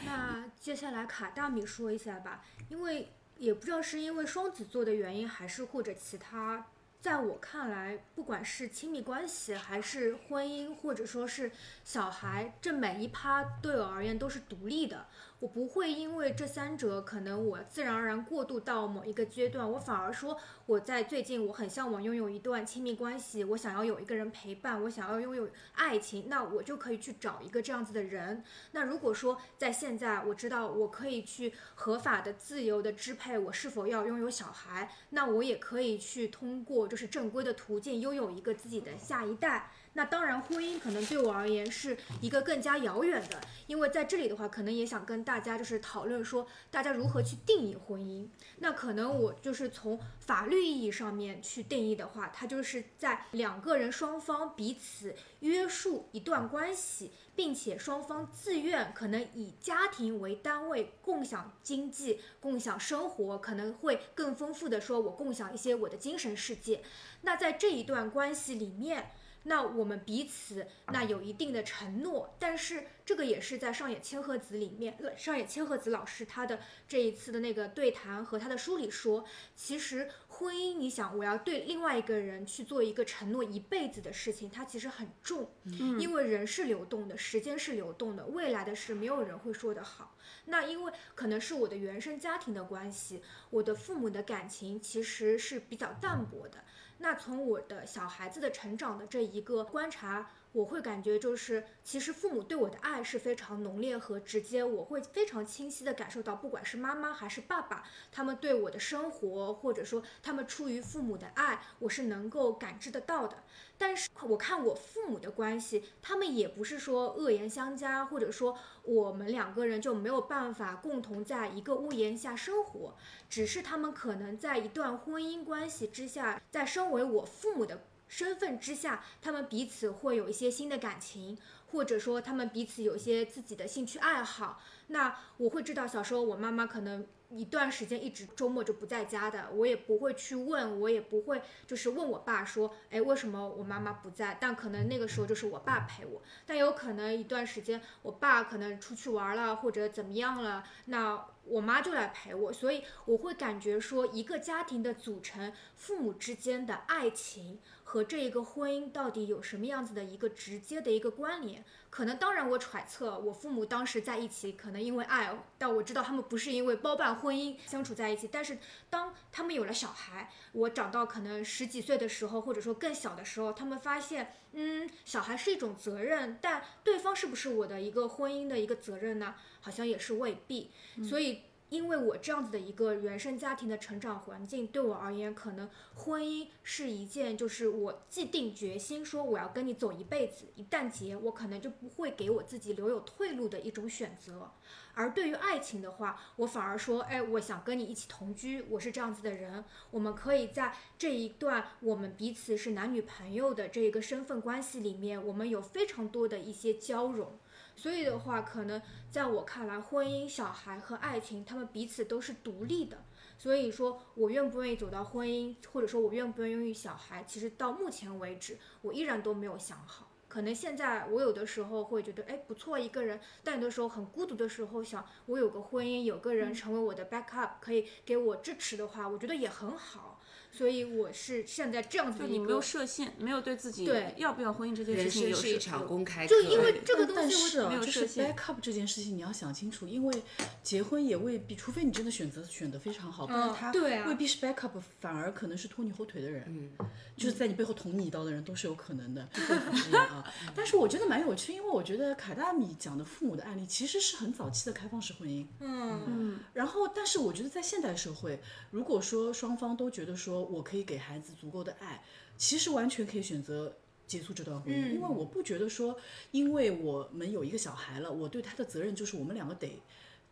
Speaker 3: 那接下来卡大米说一下吧，因为也不知道是因为双子座的原因，还是或者其他。在我看来，不管是亲密关系，还是婚姻，或者说是小孩，这每一趴对我而言都是独立的。我不会因为这三者可能我自然而然过渡到某一个阶段，我反而说我在最近我很向往拥有一段亲密关系，我想要有一个人陪伴，我想要拥有爱情，那我就可以去找一个这样子的人。那如果说在现在我知道我可以去合法的、自由的支配我是否要拥有小孩，那我也可以去通过就是正规的途径拥有一个自己的下一代。那当然，婚姻可能对我而言是一个更加遥远的，因为在这里的话，可能也想跟大家就是讨论说，大家如何去定义婚姻。那可能我就是从法律意义上面去定义的话，它就是在两个人双方彼此约束一段关系，并且双方自愿可能以家庭为单位共享经济、共享生活，可能会更丰富的说，我共享一些我的精神世界。那在这一段关系里面。那我们彼此那有一定的承诺，但是这个也是在上野千鹤子里面，呃上野千鹤子老师他的这一次的那个对谈和他的书里说，其实婚姻，你想我要对另外一个人去做一个承诺一辈子的事情，它其实很重，因为人是流动的，时间是流动的，未来的事没有人会说得好。那因为可能是我的原生家庭的关系，我的父母的感情其实是比较淡薄的。那从我的小孩子的成长的这一个观察我会感觉就是，其实父母对我的爱是非常浓烈和直接，我会非常清晰的感受到，不管是妈妈还是爸爸，他们对我的生活，或者说他们出于父母的爱，我是能够感知得到的。但是我看我父母的关系，他们也不是说恶言相加，或者说我们两个人就没有办法共同在一个屋檐下生活，只是他们可能在一段婚姻关系之下，在身为我父母的身份之下，他们彼此会有一些新的感情，或者说他们彼此有一些自己的兴趣爱好。那我会知道，小时候我妈妈可能一段时间一直周末就不在家的，我也不会去问，我也不会就是问我爸说，哎，为什么我妈妈不在？但可能那个时候就是我爸陪我，但有可能一段时间我爸可能出去玩了或者怎么样了，那我妈就来陪我，所以我会感觉说，一个家庭的组成，父母之间的爱情和这一个婚姻到底有什么样子的一个直接的一个关联？可能当然我揣测，我父母当时在一起，可能因为爱，但我知道他们不是因为包办婚姻相处在一起。但是当他们有了小孩，我长到可能十几岁的时候，或者说更小的时候，他们发现，嗯，小孩是一种责任，但对方是不是我的一个婚姻的一个责任呢？好像也是未必。所以。因为我这样子的一个原生家庭的成长环境，对我而言，可能婚姻是一件就是我既定决心说我要跟你走一辈子，一旦结，我可能就不会给我自己留有退路的一种选择。而对于爱情的话，我反而说，哎，我想跟你一起同居，我是这样子的人，我们可以在这一段我们彼此是男女朋友的这一个身份关系里面，我们有非常多的一些交融。所以的话，可能在我看来，婚姻、小孩和爱情，他们彼此都是独立的。所以说我愿不愿意走到婚姻，或者说我愿不愿意育小孩，其实到目前为止，我依然都没有想好。可能现在我有的时候会觉得，哎，不错一个人，但有的时候很孤独的时候，想我有个婚姻，有个人成为我的 backup，可以给我支持的话，我觉得也很好。所以我是现在这样子的一个
Speaker 4: 就你没有设限，没有对自己
Speaker 3: 对
Speaker 4: 要不要婚姻这件事情有设
Speaker 2: 生是一场公开课，
Speaker 3: 就因为这个东西
Speaker 4: 没有
Speaker 5: 就是
Speaker 4: 设限
Speaker 5: backup 这件事情，你要想清楚，因为结婚也未必，除非你真的选择选的非常好，不然
Speaker 3: 嗯
Speaker 5: 他未必是 backup，反而可能是拖你后腿的人，
Speaker 2: 嗯。
Speaker 5: 就是在你背后捅你一刀的人都是有可能的 啊。但是我觉得蛮有趣，因为我觉得凯大米讲的父母的案例其实是很早期的开放式婚姻，
Speaker 3: 嗯。
Speaker 5: 然后，但是我觉得在现代社会，如果说双方都觉得说我可以给孩子足够的爱，其实完全可以选择结束这段婚姻，
Speaker 3: 嗯
Speaker 5: 因为我不觉得说，因为我们有一个小孩了，我对他的责任就是我们两个得。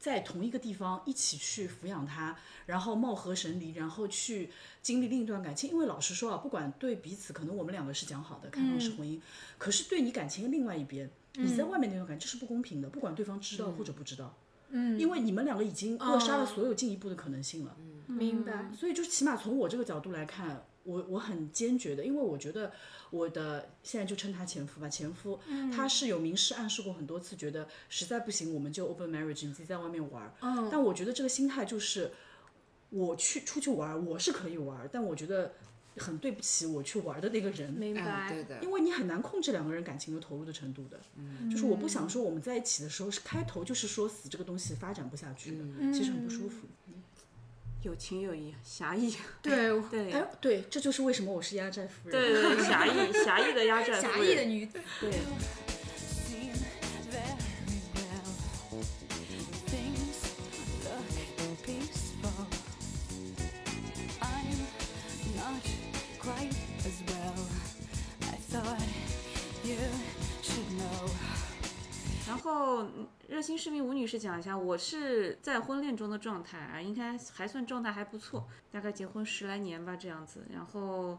Speaker 5: 在同一个地方一起去抚养他，然后貌合神离，然后去经历另一段感情。因为老实说啊，不管对彼此，可能我们两个是讲好的开放式婚姻，可是对你感情的另外一边，你在外面那段感情这是不公平的，不管对方知道或者不知道。
Speaker 3: 嗯，
Speaker 5: 因为你们两个已经扼杀了
Speaker 3: 哦
Speaker 5: 所有进一步的可能性了。
Speaker 3: 明白。
Speaker 5: 所以就是起码从我这个角度来看，我我很坚决的，因为我觉得我的现在就称他前夫吧，前夫、他是有明示暗示过很多次，觉得实在不行我们就 open marriage，你自己在外面玩儿。
Speaker 3: 嗯
Speaker 5: 但我觉得这个心态就是，我去出去玩儿，我是可以玩儿，但我觉得很对不起我去玩儿的那个人。
Speaker 2: 嗯，
Speaker 3: 明白。
Speaker 2: 对的，
Speaker 5: 因为你很难控制两个人感情的投入的程度的，就是我不想说我们在一起的时候是开头就是说死这个东西发展不下去的，其实很不舒服。
Speaker 4: 有情有义，侠义。
Speaker 3: 对
Speaker 4: 对
Speaker 5: 对，这就是为什么我是压寨夫人。
Speaker 4: 对对，侠义，侠义的压寨夫人。
Speaker 3: 侠义的女。
Speaker 4: 对。然后。热心市民吴女士讲一下，我是在婚恋中的状态啊，应该还算状态还不错，大概结婚十来年吧这样子。然后，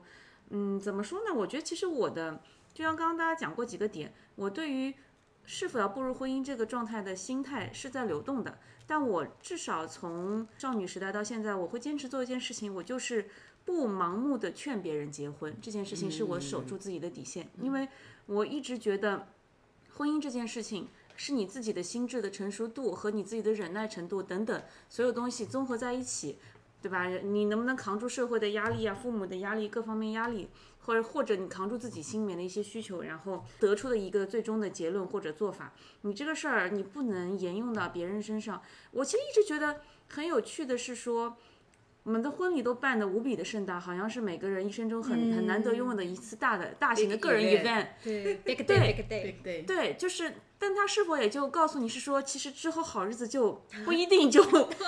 Speaker 4: 嗯，怎么说呢？我觉得其实我的，就像刚刚大家讲过几个点，我对于是否要步入婚姻这个状态的心态是在流动的。但我至少从少女时代到现在，我会坚持做一件事情，我就是不盲目的劝别人结婚。这件事情是我守住自己的底线，因为我一直觉得婚姻这件事情。是你自己的心智的成熟度和你自己的忍耐程度等等所有东西综合在一起，对吧？你能不能扛住社会的压力啊、父母的压力、各方面压力，或者或者你扛住自己心里面的一些需求，然后得出的一个最终的结论或者做法，你这个事儿你不能沿用到别人身上。我其实一直觉得很有趣的是说。我们的婚礼都办得无比的盛大，好像是每个人一生中很、很难得拥有的一次大的大型的个人
Speaker 2: event。
Speaker 3: 对，big day，big day，
Speaker 5: 对对
Speaker 4: 对，就是，但他是否也就告诉你是说，其实之后好日子就不一定就，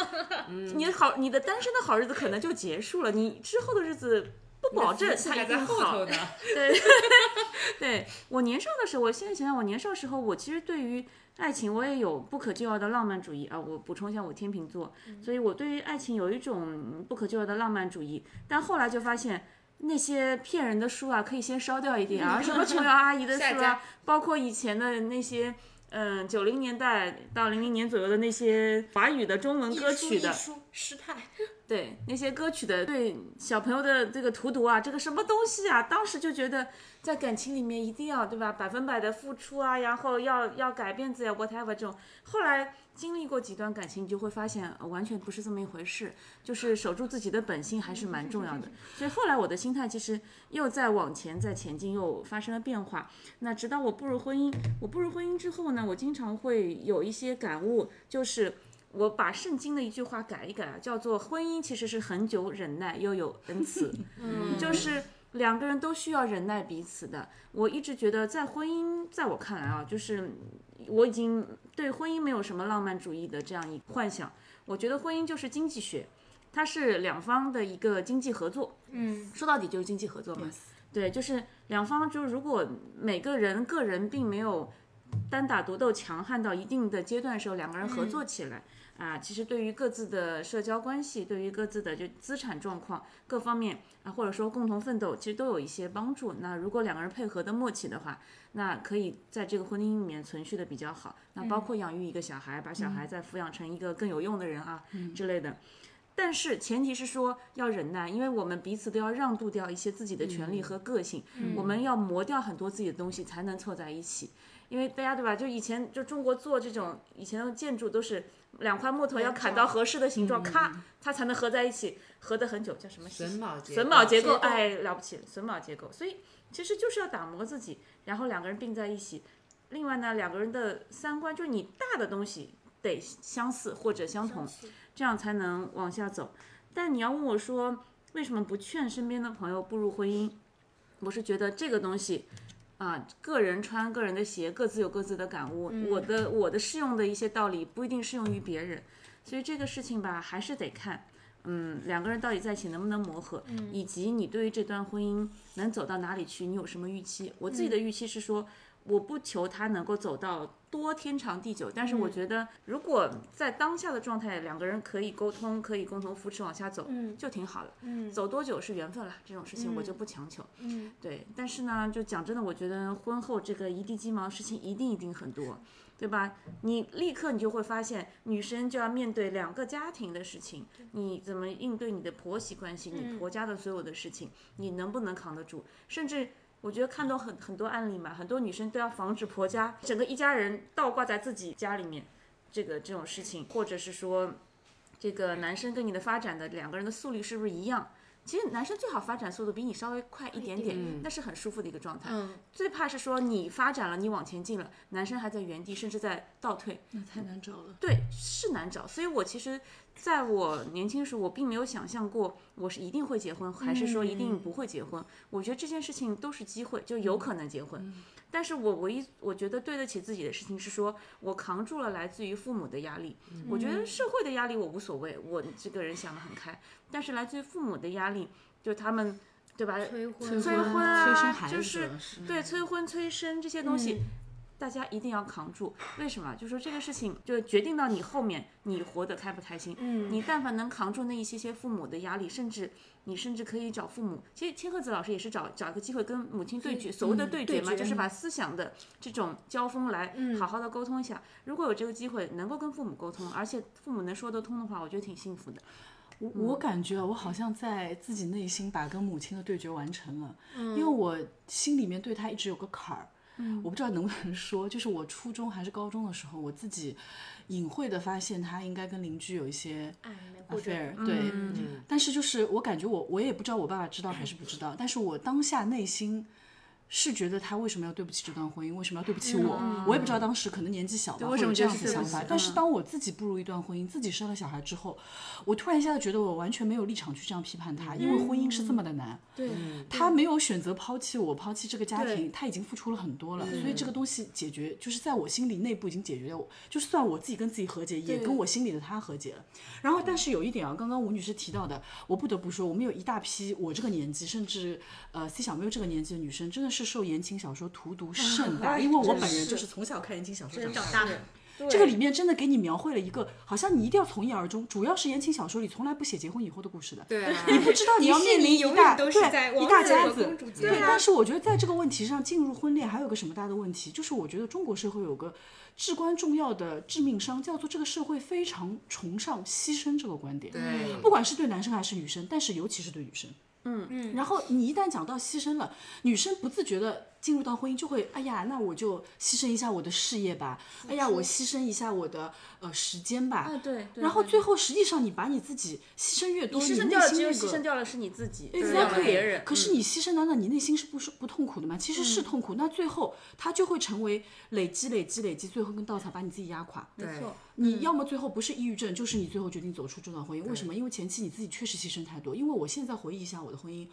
Speaker 4: 你的好，你的单身的好日子可能就结束了，你之后的日子不保证它
Speaker 2: 还在
Speaker 4: 一定好。对，对我年少的时候，我现在想想，我年少时候，我其实对于爱情，我也有不可救药的浪漫主义啊。我补充一下，我天秤座，所以我对于爱情有一种不可救药的浪漫主义。但后来就发现。那些骗人的书啊，可以先烧掉一点啊，什么琼瑶阿姨的书啊，包括以前的那些，嗯，九零年代到零零年左右的那些华语的中文歌曲的，
Speaker 3: 艺术师太，
Speaker 4: 对那些歌曲的对小朋友的这个荼毒啊，这个什么东西啊，当时就觉得在感情里面一定要对吧，百分百的付出啊，然后要要改变自己啊，whatever 这种。后来经历过几段感情，你就会发现、呃完全不是这么一回事，就是守住自己的本心还是蛮重要的。所以后来我的心态其实又在往前在前进，又发生了变化。那直到我步入婚姻，我步入婚姻之后呢，我经常会有一些感悟，就是。我把圣经的一句话改一改啊，叫做婚姻其实是很久忍耐又有恩慈，
Speaker 3: 嗯，
Speaker 4: 就是两个人都需要忍耐彼此的。我一直觉得在婚姻，在我看来啊，就是我已经对婚姻没有什么浪漫主义的这样一幻想。我觉得婚姻就是经济学，它是两方的一个经济合作。
Speaker 3: 嗯，
Speaker 4: 说到底就是经济合作嘛。对，就是两方，就是如果每个人个人并没有单打独斗强悍到一定的阶段的时候，两个人合作起来。啊，其实对于各自的社交关系，对于各自的就资产状况各方面啊，或者说共同奋斗，其实都有一些帮助。那如果两个人配合的默契的话，那可以在这个婚姻里面存续的比较好。那包括养育一个小孩，把小孩再抚养成一个更有用的人啊、之类的。但是前提是说要忍耐，因为我们彼此都要让渡掉一些自己的权利和个性，我们要磨掉很多自己的东西才能凑在一起。因为大家对吧？就以前就中国做这种以前的建筑都是两块木头要砍到合适的形状，咔，它才能合在一起，合得很久，叫什么？
Speaker 2: 榫卯结
Speaker 4: 榫卯结构，
Speaker 3: 结构
Speaker 4: 哎，了不起，榫卯结构。所以其实就是要打磨自己，然后两个人并在一起。另外呢，两个人的三观，就是你大的东西得相似或者相同，这样才能往下走。但你要问我说，为什么不劝身边的朋友步入婚姻？我是觉得这个东西。啊，个人穿个人的鞋，各自有各自的感悟。我的我的适用的一些道理不一定适用于别人，所以这个事情吧，还是得看，嗯，两个人到底在一起能不能磨合，以及你对于这段婚姻能走到哪里去，你有什么预期？我自己的预期是说，我不求他能够走到多天长地久，但是我觉得如果在当下的状态，两个人可以沟通，可以共同扶持往下走，就挺好的。
Speaker 3: 嗯
Speaker 4: 走多久是缘分了，这种事情我就不强求。
Speaker 3: 嗯，
Speaker 4: 对，但是呢，就讲真的，我觉得婚后这个一地鸡毛的事情一定一定很多，对吧？你立刻你就会发现，女生就要面对两个家庭的事情，你怎么应对你的婆媳关系，你婆家的所有的事情，你能不能扛得住？甚至我觉得看到很很多案例嘛，很多女生都要防止婆家整个一家人倒挂在自己家里面，这个这种事情，或者是说，这个男生跟你的发展的两个人的速率是不是一样？其实男生最好发展速度比你稍微快一点点，那是很舒服的一个状态。
Speaker 3: 嗯，
Speaker 4: 最怕是说你发展了，你往前进了，男生还在原地，甚至在倒退。
Speaker 5: 那太难找了。
Speaker 4: 对，是难找。所以我其实在我年轻时，我并没有想象过我是一定会结婚，还是说一定不会结婚。我觉得这件事情都是机会，就有可能结婚。但是我唯一我觉得对得起自己的事情是说，我扛住了来自于父母的压力。我觉得社会的压力我无所谓，我这个人想得很开。但是来自于父母的压力，就他们。对吧？
Speaker 3: 催婚
Speaker 4: 催婚啊，
Speaker 5: 催生孩子
Speaker 4: 就是对催婚催生这些东西，大家一定要扛住。为什么？就说这个事情就决定到你后面你活得开不开心。
Speaker 3: 嗯
Speaker 4: 你但凡能扛住那一些些父母的压力，甚至你甚至可以找父母。其实千鹤子老师也是找找一个机会跟母亲对决，所谓的对决嘛，就是把思想的这种交锋来好好的沟通一下。如果有这个机会能够跟父母沟通，而且父母能说得通的话，我觉得挺幸福的。
Speaker 5: 我我感觉啊，我好像在自己内心把跟母亲的对决完成了，因为我心里面对她一直有个坎儿。我不知道能不能说，就是我初中还是高中的时候，我自己隐晦的发现他应该跟邻居有一些 affair，对，但是就是我感觉我我也不知道我爸爸知道还是不知道，但是我当下内心是觉得他为什么要对不起这段婚姻，为什么要对不起我？我也不知道当时可能年纪小吧，
Speaker 4: 嗯为什么
Speaker 5: 会有这样。子想法但是
Speaker 4: 嗯
Speaker 5: 当我自己步入一段婚姻，自己生了小孩之后，我突然一下子觉得我完全没有立场去这样批判他，因为婚姻是这么的难。
Speaker 3: 对，
Speaker 5: 他没有选择抛弃我，抛弃这个家庭，他已经付出了很多了，所以这个东西解决，就是在我心里内部已经解决了，就算我自己跟自己和解，也跟我心里的他和解了。然后，但是有一点啊，刚刚吴女士提到的，我不得不说，我们有一大批我这个年纪，甚至呃 C 小妹这个年纪的女生，真的是受言情小说荼毒甚大，因为我本人就是从小看言情小说长大的。这个里面真的给你描绘了一个，好像你一定要从一而终，主要是言情小说里从来不写结婚以后的故事的。
Speaker 2: 对啊，
Speaker 5: 你不知道你要面临一大对一大家子对，但是我觉得在这个问题上，进入婚恋还有个什么大的问题，就是我觉得中国社会有个至关重要的致命伤，叫做这个社会非常崇尚牺牲这个观点。
Speaker 2: 对，
Speaker 5: 不管是对男生还是女生，但是尤其是对女生。嗯嗯。然后你一旦讲到牺牲了，女生不自觉的进入到婚姻，就会哎呀，那我就牺牲一下我的事业吧，哎呀，我牺牲一下我的呃时间吧。
Speaker 4: 啊对对
Speaker 5: 然后最后实际上你把你自己牺牲越多，
Speaker 4: 你牺牲
Speaker 5: 内
Speaker 4: 掉了，只牺牲掉了是你自己，
Speaker 5: 对
Speaker 4: 牺牲掉了别人。
Speaker 5: 可是你牺牲，难道你内心是不是不痛苦的吗？其实是痛苦，那最后它就会成为累积、累积、累积，最后跟稻草把你自己压垮。
Speaker 4: 没错，
Speaker 5: 你要么最后不是抑郁症，就是你最后决定走出这段婚姻。为什么？因为前期你自己确实牺牲太多。因为我现在回忆一下我的婚姻，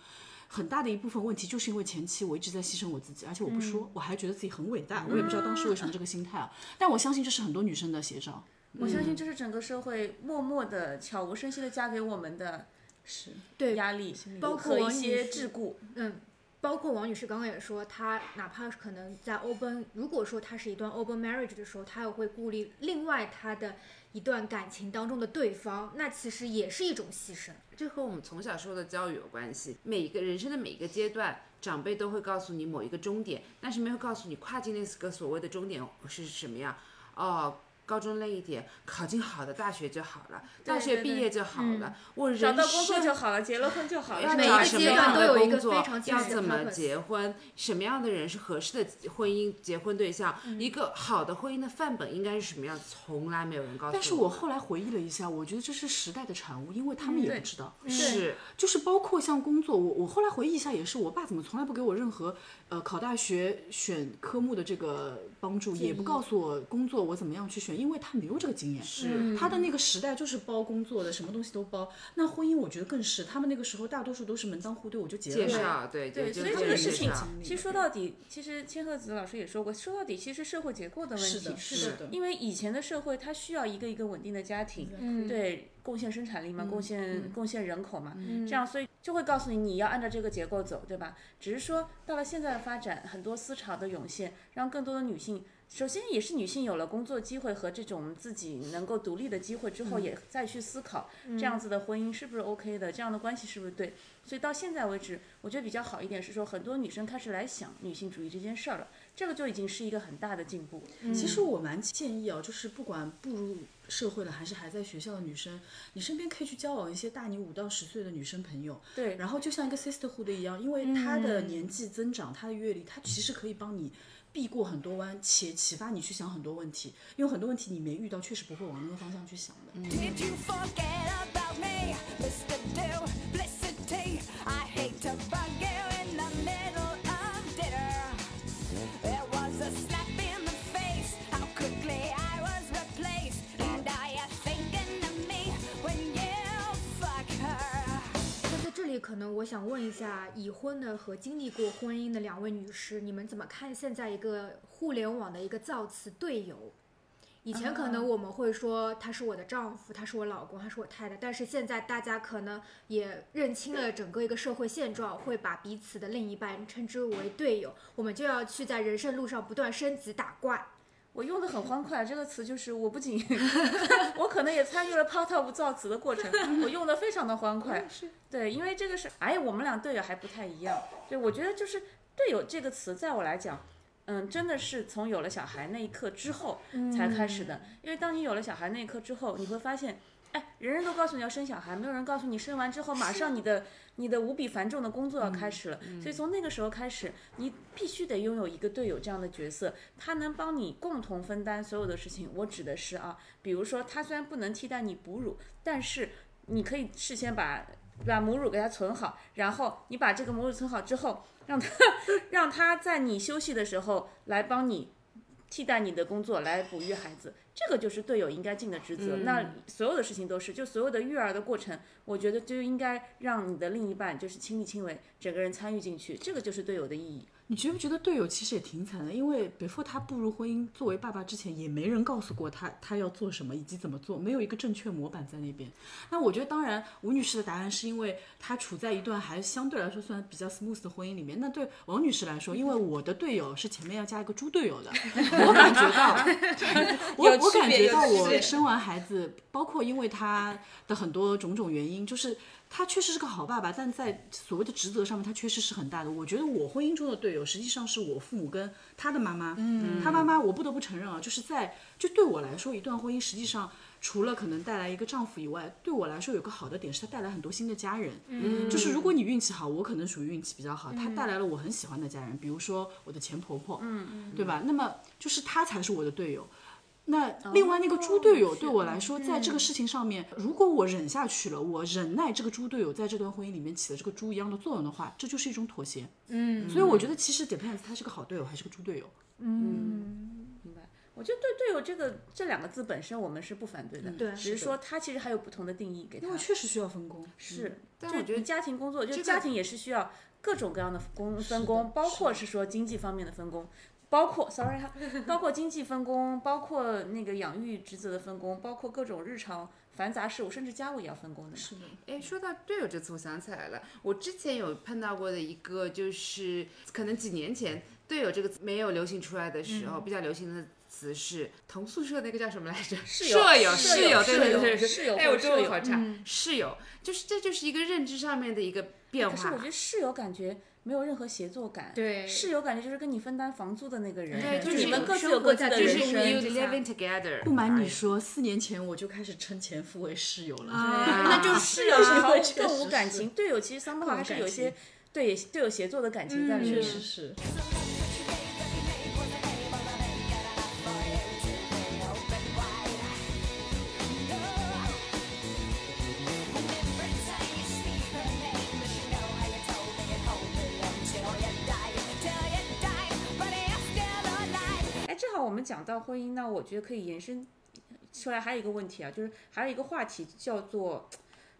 Speaker 5: 很大的一部分问题就是因为前期我一直在牺牲我自己，而且我不说，我还觉得自己很伟大。我也不知道当时为什么这个心态啊，但我相信这是很多女生的写照。
Speaker 4: 我相信这是整个社会默默的、悄无声息的加给我们的
Speaker 5: 是
Speaker 3: 对
Speaker 4: 压力
Speaker 3: 包括
Speaker 4: 一些桎梏。
Speaker 3: 嗯，包括王女士刚刚也说，她哪怕可能在 open，如果说她是一段 open marriage 的时候，她也会顾虑另外她的一段感情当中的对方，那其实也是一种牺牲。
Speaker 2: 这和我们从小受的教育有关系。每一个人生的每一个阶段，长辈都会告诉你某一个终点，但是没有告诉你跨进那个所谓的终点是什么样。哦，高中累一点，考进好的大学就好了，大学毕业就好了。我人
Speaker 4: 找到工作
Speaker 2: 生
Speaker 4: 就好了，结了婚就好了。
Speaker 2: 要
Speaker 3: 每一个
Speaker 2: 找什么
Speaker 3: 阶段
Speaker 2: 样的
Speaker 3: 都有一个
Speaker 2: 要怎么结婚，什么样的人是合适的婚姻结婚对象，
Speaker 3: 嗯
Speaker 2: 一个好的婚姻的范本应该是什么样，从来没有人告诉我。
Speaker 5: 但是我后来回忆了一下，我觉得这是时代的产物，因为他们也不知道。
Speaker 2: 是
Speaker 5: 就是包括像工作，我我后来回忆一下，也是我爸怎么从来不给我任何呃考大学选科目的这个帮助，也不告诉我工作我怎么样去选，因为他没有这个经验。
Speaker 2: 是
Speaker 5: 他的那个时代就是包工作的，什么东西都包。那婚姻我觉得更是，他们那个时候大多数都是门当户对，我就结了。
Speaker 2: 介绍，对
Speaker 4: 对，所以这个事情，其实说到底，其实千鹤子老师也说过，说到底其实社会结构的问题
Speaker 5: 是的，。是的。
Speaker 4: 因为以前的社会，它需要一个一个稳定的家庭，
Speaker 3: 嗯
Speaker 4: 对，贡献生产力嘛，贡献贡献人口嘛，
Speaker 3: 嗯
Speaker 4: 这样，所以就会告诉你你要按照这个结构走，对吧？只是说到了现在的发展，很多思潮的涌现，让更多的女性。首先也是女性有了工作机会和这种自己能够独立的机会之后，也再去思考这样子的婚姻是不是 OK 的，这样的关系是不是对。所以到现在为止，我觉得比较好一点是说，很多女生开始来想女性主义这件事儿了，这个就已经是一个很大的进步。
Speaker 5: 其实我蛮建议啊，就是不管步入社会了还是还在学校的女生，你身边可以去交往一些大你五到十岁的女生朋友。
Speaker 4: 对
Speaker 5: 然后就像一个 sisterhood 一样，因为她的年纪增长，她的阅历，她其实可以帮你避过很多弯，且启发你去想很多问题。因为很多问题你没遇到，确实不会往那个方向去想的。
Speaker 1: Did
Speaker 3: 可能我想问一下，已婚的和经历过婚姻的两位女士，你们怎么看现在一个互联网的一个造词队友？以前可能我们会说他是我的丈夫，他是我老公，他是我太太，但是现在大家可能也认清了整个一个社会现状，会把彼此的另一半称之为队友，我们就要去在人生路上不断升级打怪。
Speaker 4: 我用的很欢快，这个词就是我不仅 我可能也参与了 part of 造词的过程，我用的非常的欢快。对，因为这个是，哎，我们俩队友还不太一样。对，我觉得就是队友这个词，在我来讲，嗯，真的是从有了小孩那一刻之后才开始的。因为当你有了小孩那一刻之后，你会发现，哎，人人都告诉你要生小孩，没有人告诉你生完之后马上你的你的无比繁重的工作要开始了。所以从那个时候开始，你必须得拥有一个队友这样的角色，他能帮你共同分担所有的事情。我指的是啊，比如说他虽然不能替代你哺乳，但是你可以事先把把母乳给他存好，然后你把这个母乳存好之后。让他 让他在你休息的时候来帮你替代你的工作来哺育孩子，这个就是队友应该尽的职责。那所有的事情都是，就所有的育儿的过程，我觉得就应该让你的另一半就是亲力亲为，整个人参与进去，这个就是队友的意义。
Speaker 5: 你觉不觉得队友其实也挺惨的？因为 before 他步入婚姻作为爸爸之前，也没人告诉过他他要做什么以及怎么做，没有一个正确模板在那边。那我觉得，当然吴女士的答案是因为她处在一段还相对来说算比较 smooth 的婚姻里面。那对王女士来说，因为我的队友是前面要加一个猪队友的，我感觉到，我我感觉到我生完孩子，包括因为他的很多种种原因，就是。他确实是个好爸爸，但在所谓的职责上面，他确实是很大的。我觉得我婚姻中的队友，实际上是我父母跟他的妈妈。嗯，他妈妈，我不得不承认啊，就是在就对我来说，一段婚姻实际上除了可能带来一个丈夫以外，对我来说有个好的点是，他带来很多新的家人。嗯，就是如果你运气好，我可能属于运气比较好，他带来了我很喜欢的家人，比如说我的前婆婆。嗯嗯，对吧？那么就是他才是我的队友。那另外那个猪队友对我来说，在这个事情上面，如果我忍下去了，我忍耐这个猪队友在这段婚姻里面起了这个猪一样的作用的话，这就是一种妥协。嗯，所以我觉得其实 depends 他是个好队友还是个猪队友。
Speaker 4: 嗯，明白。我觉得对队友这个这两个字本身我们是不反对的，
Speaker 3: 对，
Speaker 4: 只是说他其实还有不同的定义给他。
Speaker 5: 因为确实需要分工。
Speaker 4: 是，
Speaker 2: 但我觉得
Speaker 4: 家庭工作就家庭也是需要各种各样的工分工，包括是说经济方面的分工。包括，sorry 哈，包括经济分工，包括那个养育职责的分工，包括各种日常繁杂事务，甚至家务也要分工的。
Speaker 5: 是的。
Speaker 2: 哎，说到队友这次，我想起来了，我之前有碰到过的一个，就是可能几年前“队友”这个词没有流行出来的时候，比较流行的词是同宿舍那个叫什么来着？
Speaker 4: 舍
Speaker 2: 友，
Speaker 4: 室
Speaker 2: 友，对对对对，
Speaker 4: 室友。
Speaker 2: 哎，我中文好
Speaker 4: 差。
Speaker 2: 嗯。室友，就是这就是一个认知上面的一个变化。
Speaker 4: 可是我觉得室友感觉。没有任何协作感，
Speaker 3: 对，
Speaker 4: 室友感觉就是跟你分担房租的那个人，
Speaker 2: 对，
Speaker 4: 就是你们各自有各自的人生。
Speaker 2: 就是 living together。
Speaker 5: 不瞒你说，四年前我就开始称前夫为室友了，啊
Speaker 4: 那就室友是 更更无感情，队友其实三八还是有些对队友协作的感情在里面，
Speaker 5: 确实是。
Speaker 4: 我们讲到婚姻那，我觉得可以延伸出来还有一个问题啊，就是还有一个话题叫做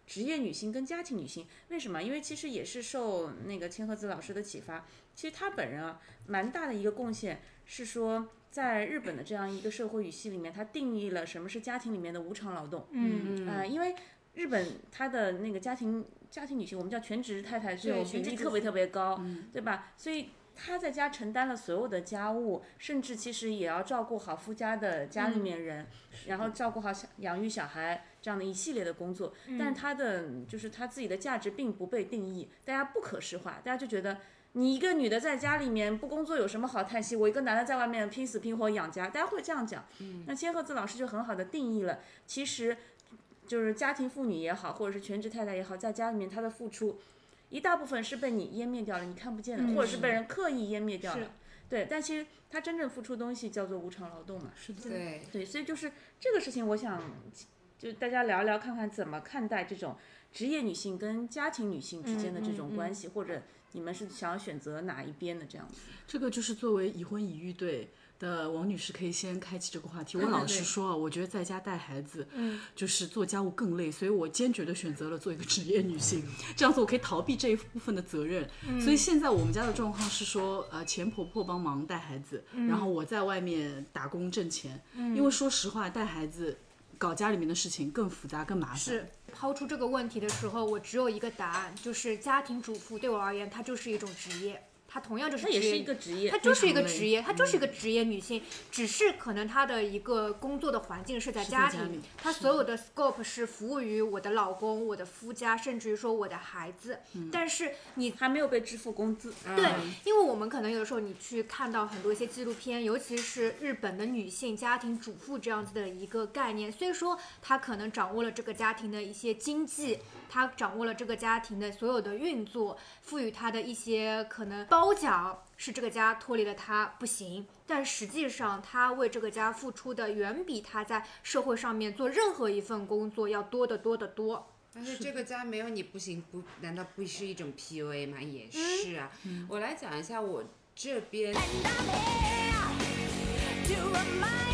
Speaker 4: 职业女性跟家庭女性。为什么？因为其实也是受那个千鹤子老师的启发。其实她本人啊，蛮大的一个贡献是说，在日本的这样一个社会语系里面，它定义了什么是家庭里面的无偿劳动。
Speaker 3: 嗯
Speaker 4: 嗯。因为日本它的那个家庭家庭女性，我们叫全职太太这种比例特别特别高，对吧？所以。她在家承担了所有的家务，甚至其实也要照顾好夫家的家里面人，然后照顾好小养育小孩这样的一系列的工作。但他的就是他自己的价值并不被定义，大家不可视化，大家就觉得你一个女的在家里面不工作有什么好叹息？我一个男的在外面拼死拼活养家，大家会这样讲。那千鹤子老师就很好的定义了，其实就是家庭妇女也好，或者是全职太太也好，在家里面她的付出。一大部分是被你湮灭掉了，你看不见的，或者是被人刻意湮灭掉了。对，但其实他真正付出东西叫做无偿劳动嘛。
Speaker 5: 是的。
Speaker 2: 对
Speaker 4: 对，所以就是这个事情，我想就大家聊一聊，看看怎么看待这种职业女性跟家庭女性之间的这种关系，或者你们是想要选择哪一边的这样子。
Speaker 5: 这个就是作为已婚已育对。的王女士可以先开启这个话题。我老实说啊，我觉得在家带孩子，嗯，就是做家务更累，所以我坚决的选择了做一个职业女性，这样子我可以逃避这一部分的责任。所以现在我们家的状况是说，呃，前婆婆帮忙带孩子，然后我在外面打工挣钱。因为说实话，带孩子搞家里面的事情更复杂、更麻烦。
Speaker 3: 是抛出这个问题的时候，我只有一个答案，就是家庭主妇对我而言，它就是一种职业。她同样就是
Speaker 4: 职业，
Speaker 3: 她就是一个职业，她就是一个职业女性，只是可能她的一个工作的环境是在家庭，她所有的 scope 是服务于我的老公、我的夫家，甚至于说我的孩子。但是你
Speaker 4: 还没有被支付工资。
Speaker 3: 对，因为我们可能有的时候你去看到很多一些纪录片，尤其是日本的女性家庭主妇这样子的一个概念，虽说她可能掌握了这个家庭的一些经济，她掌握了这个家庭的所有的运作，赋予她的一些可能。褒奖是这个家脱离了他不行，但实际上他为这个家付出的远比他在社会上面做任何一份工作要多得多得多。
Speaker 2: 但是这个家没有你不行，不难道不是一种 PUA 吗？也是啊。我来讲一下我这边
Speaker 1: And I'm here to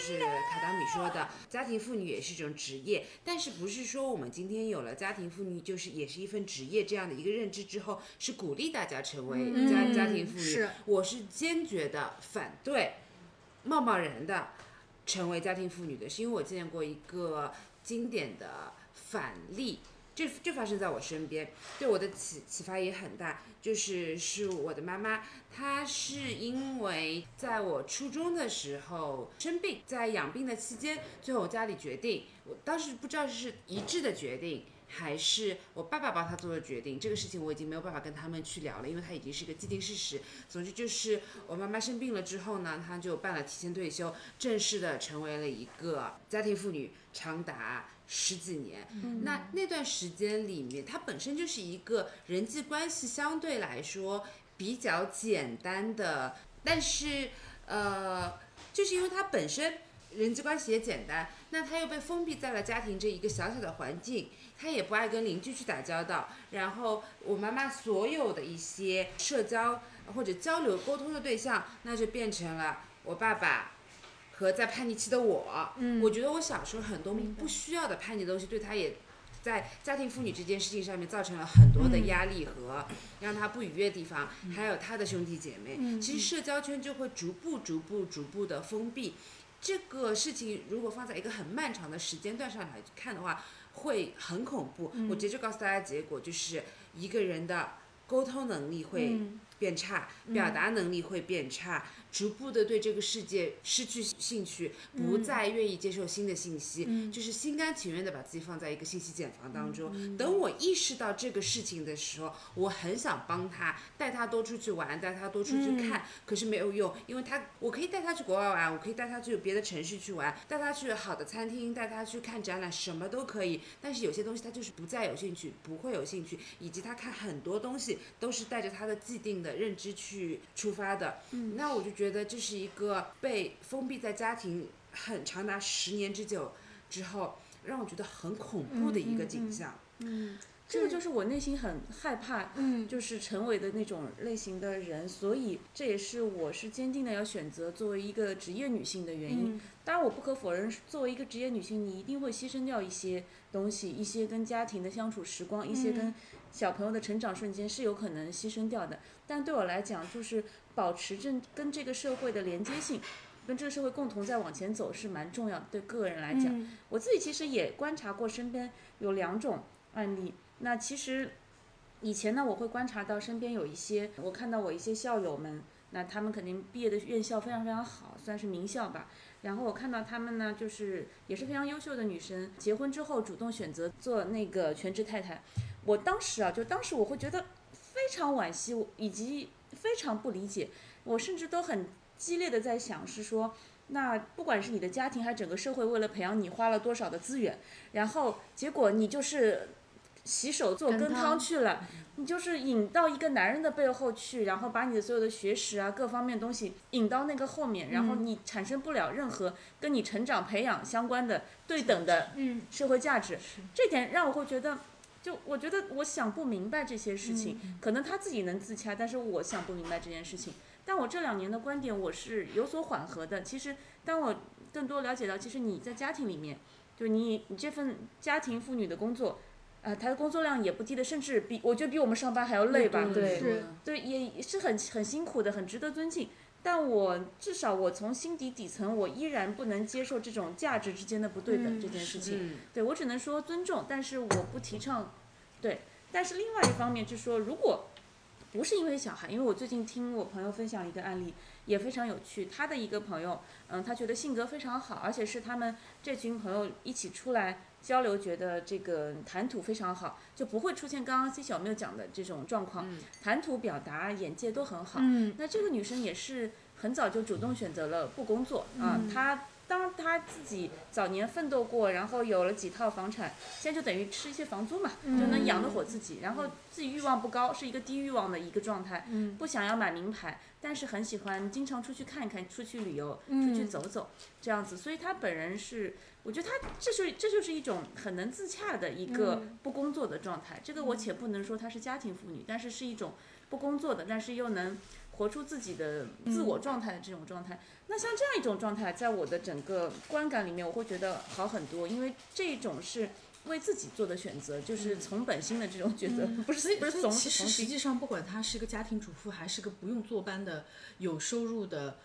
Speaker 2: 就是卡达米说的，家庭妇女也是一种职业，但是不是说我们今天有了家庭妇女就是也是一份职业这样的一个认知之后，是鼓励大家成为家、家庭妇女。
Speaker 3: 是
Speaker 2: 我是坚决的反对贸贸然的成为家庭妇女的，是因为我见过一个经典的反例。这就发生在我身边，对我的启启发也很大。就是是我的妈妈，她是因为在我初中的时候生病，在养病的期间，最后我家里决定，我当时不知道是一致的决定，还是我爸爸帮他做的决定。这个事情我已经没有办法跟他们去聊了，因为它已经是一个既定事实。总之就是我妈妈生病了之后呢，她就办了提前退休，正式的成为了一个家庭妇女，长达十几年。那那段时间里面，她本身就是一个人际关系相对来说比较简单的，但是呃，就是因为她本身人际关系也简单，那他又被封闭在了家庭这一个小小的环境。他也不爱跟邻居去打交道，然后我妈妈所有的一些社交或者交流沟通的对象，那就变成了我爸爸和在叛逆期的我。
Speaker 3: 嗯
Speaker 2: 我觉得我小时候很多不需要的叛逆的东西，对他也在家庭妇女这件事情上面造成了很多的压力和让他不愉悦的地方，还有他的兄弟姐妹，其实社交圈就会逐步、逐步、逐步的封闭。这个事情如果放在一个很漫长的时间段上来看的话，会很恐怖。我直接就告诉大家，结果就是一个人的沟通能力会
Speaker 3: 嗯
Speaker 2: 变差，表达能力会变差，逐步的对这个世界失去兴趣，不再愿意接受新的信息，就是心甘情愿的把自己放在一个信息茧房当中。等我意识到这个事情的时候，我很想帮他，带他多出去玩，带他多出去看，可是没有用，因为他我可以带他去国外玩，我可以带他去别的城市去玩，带他去好的餐厅，带他去看展览，什么都可以。但是有些东西他就是不再有兴趣，不会有兴趣，以及他看很多东西都是带着他的既定的认知去出发的。嗯，那我就觉得这是一个被封闭在家庭很长达十年之久之后，让我觉得很恐怖的一个景象。
Speaker 4: 嗯这个就是我内心很害怕，
Speaker 3: 嗯。
Speaker 4: 就是成为的那种类型的人，所以这也是我是坚定的要选择作为一个职业女性的原因。
Speaker 3: 嗯。
Speaker 4: 当然，我不可否认，作为一个职业女性，你一定会牺牲掉一些东西，一些跟家庭的相处时光，一些跟小朋友的成长瞬间是有可能牺牲掉的。但对我来讲，就是保持正跟这个社会的连接性，跟这个社会共同在往前走是蛮重要的。对个人来讲，
Speaker 3: 嗯
Speaker 4: 我自己其实也观察过身边有两种案例。那其实以前呢，我会观察到身边有一些，我看到我一些校友们，那他们肯定毕业的院校非常非常好，算是名校吧。然后我看到他们呢，就是也是非常优秀的女生，结婚之后主动选择做那个全职太太。我当时啊，就当时我会觉得非常惋惜，以及非常不理解。我甚至都很激烈的在想，是说，那不管是你的家庭还是整个社会，为了培养你花了多少的资源，然后结果你就是洗手做羹
Speaker 3: 羹汤
Speaker 4: 汤去了，你就是引到一个男人的背后去，然后把你的所有的学识啊各方面东西引到那个后面，然后你产生不了任何跟你成长培养相关的对等的
Speaker 3: 嗯
Speaker 4: 社会价值，这点让我会觉得。就我觉得我想不明白这些事情，可能他自己能自洽，但是我想不明白这件事情。但我这两年的观点我是有所缓和的。其实当我更多了解到，其实你在家庭里面，就你你这份家庭妇女的工作，呃、她的工作量也不低的，甚至比我觉得比我们上班还要累吧？对，
Speaker 3: 是
Speaker 4: 对，也是很很辛苦的，很值得尊敬。但我至少我从心底底层，我依然不能接受这种价值之间的不对等
Speaker 3: 嗯
Speaker 4: 这件事情。
Speaker 2: 嗯，
Speaker 4: 对我只能说尊重，但是我不提倡。对，但是另外一方面就是说，如果不是因为小孩，因为我最近听我朋友分享一个案例，也非常有趣。他的一个朋友，嗯，他觉得性格非常好，而且是他们这群朋友一起出来交流，觉得这个谈吐非常好，就不会出现刚刚 C 小妹讲的这种状况，谈吐表达、眼界都很好。
Speaker 3: 嗯
Speaker 4: 那这个女生也是很早就主动选择了不工作啊，她。当她自己早年奋斗过，然后有了几套房产，现在就等于吃一些房租嘛，就能养得活自己。然后自己欲望不高，是一个低欲望的一个状态，不想要买名牌，但是很喜欢经常出去看一看，出去旅游，出去走走这样子。所以她本人是，我觉得他这是这就是一种很能自洽的一个不工作的状态。这个我且不能说她是家庭妇女，但是是一种不工作的，但是又能。活出自己的自我状态的这种状态，那像这样一种状态，在我的整个观感里面，我会觉得好很多，因为这种是为自己做的选择，就是从本心的这种选择，不是不是从
Speaker 5: 所以其实实际上，不管她是一个家庭主妇，还是个不用坐班的有收入的。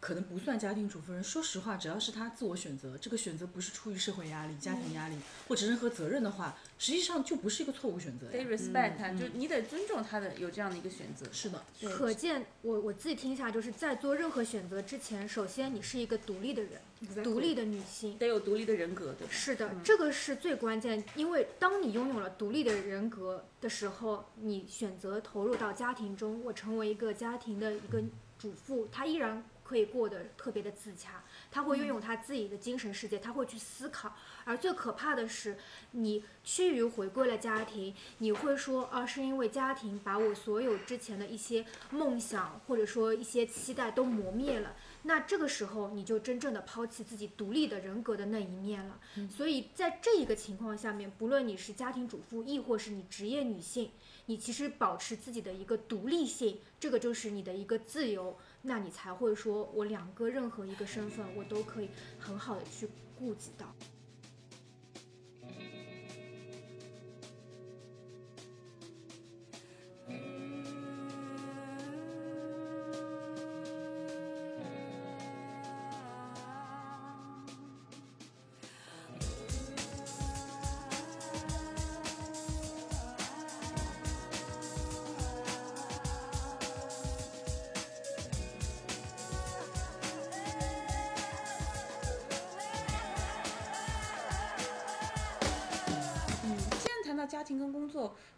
Speaker 5: 可能不算家庭主妇人，说实话，只要是她自我选择，这个选择不是出于社会压力、家庭压力或者任何责任的话，实际上就不是一个错误选择呀。
Speaker 4: 得 respect 他，就你得尊重他的有这样的一个选择。
Speaker 5: 是的，
Speaker 3: 可见我我自己听一下来，就是在做任何选择之前，首先你是一个独立的人，独立的女性。
Speaker 4: 得有独立的人格，对吧？
Speaker 3: 是的，这个是最关键，因为当你拥有了独立的人格的时候，你选择投入到家庭中，我成为一个家庭的一个主妇，她依然可以过得特别的自洽，他会拥有他自己的精神世界，他会去思考。而最可怕的是，你趋于回归了家庭，你会说啊，是因为家庭把我所有之前的一些梦想或者说一些期待都磨灭了。那这个时候，你就真正的抛弃自己独立的人格的那一面了。所以在这一个情况下面，不论你是家庭主妇，亦或是你职业女性，你其实保持自己的一个独立性，这个就是你的一个自由，那你才会说我两个任何一个身份，我都可以很好的去顾及到。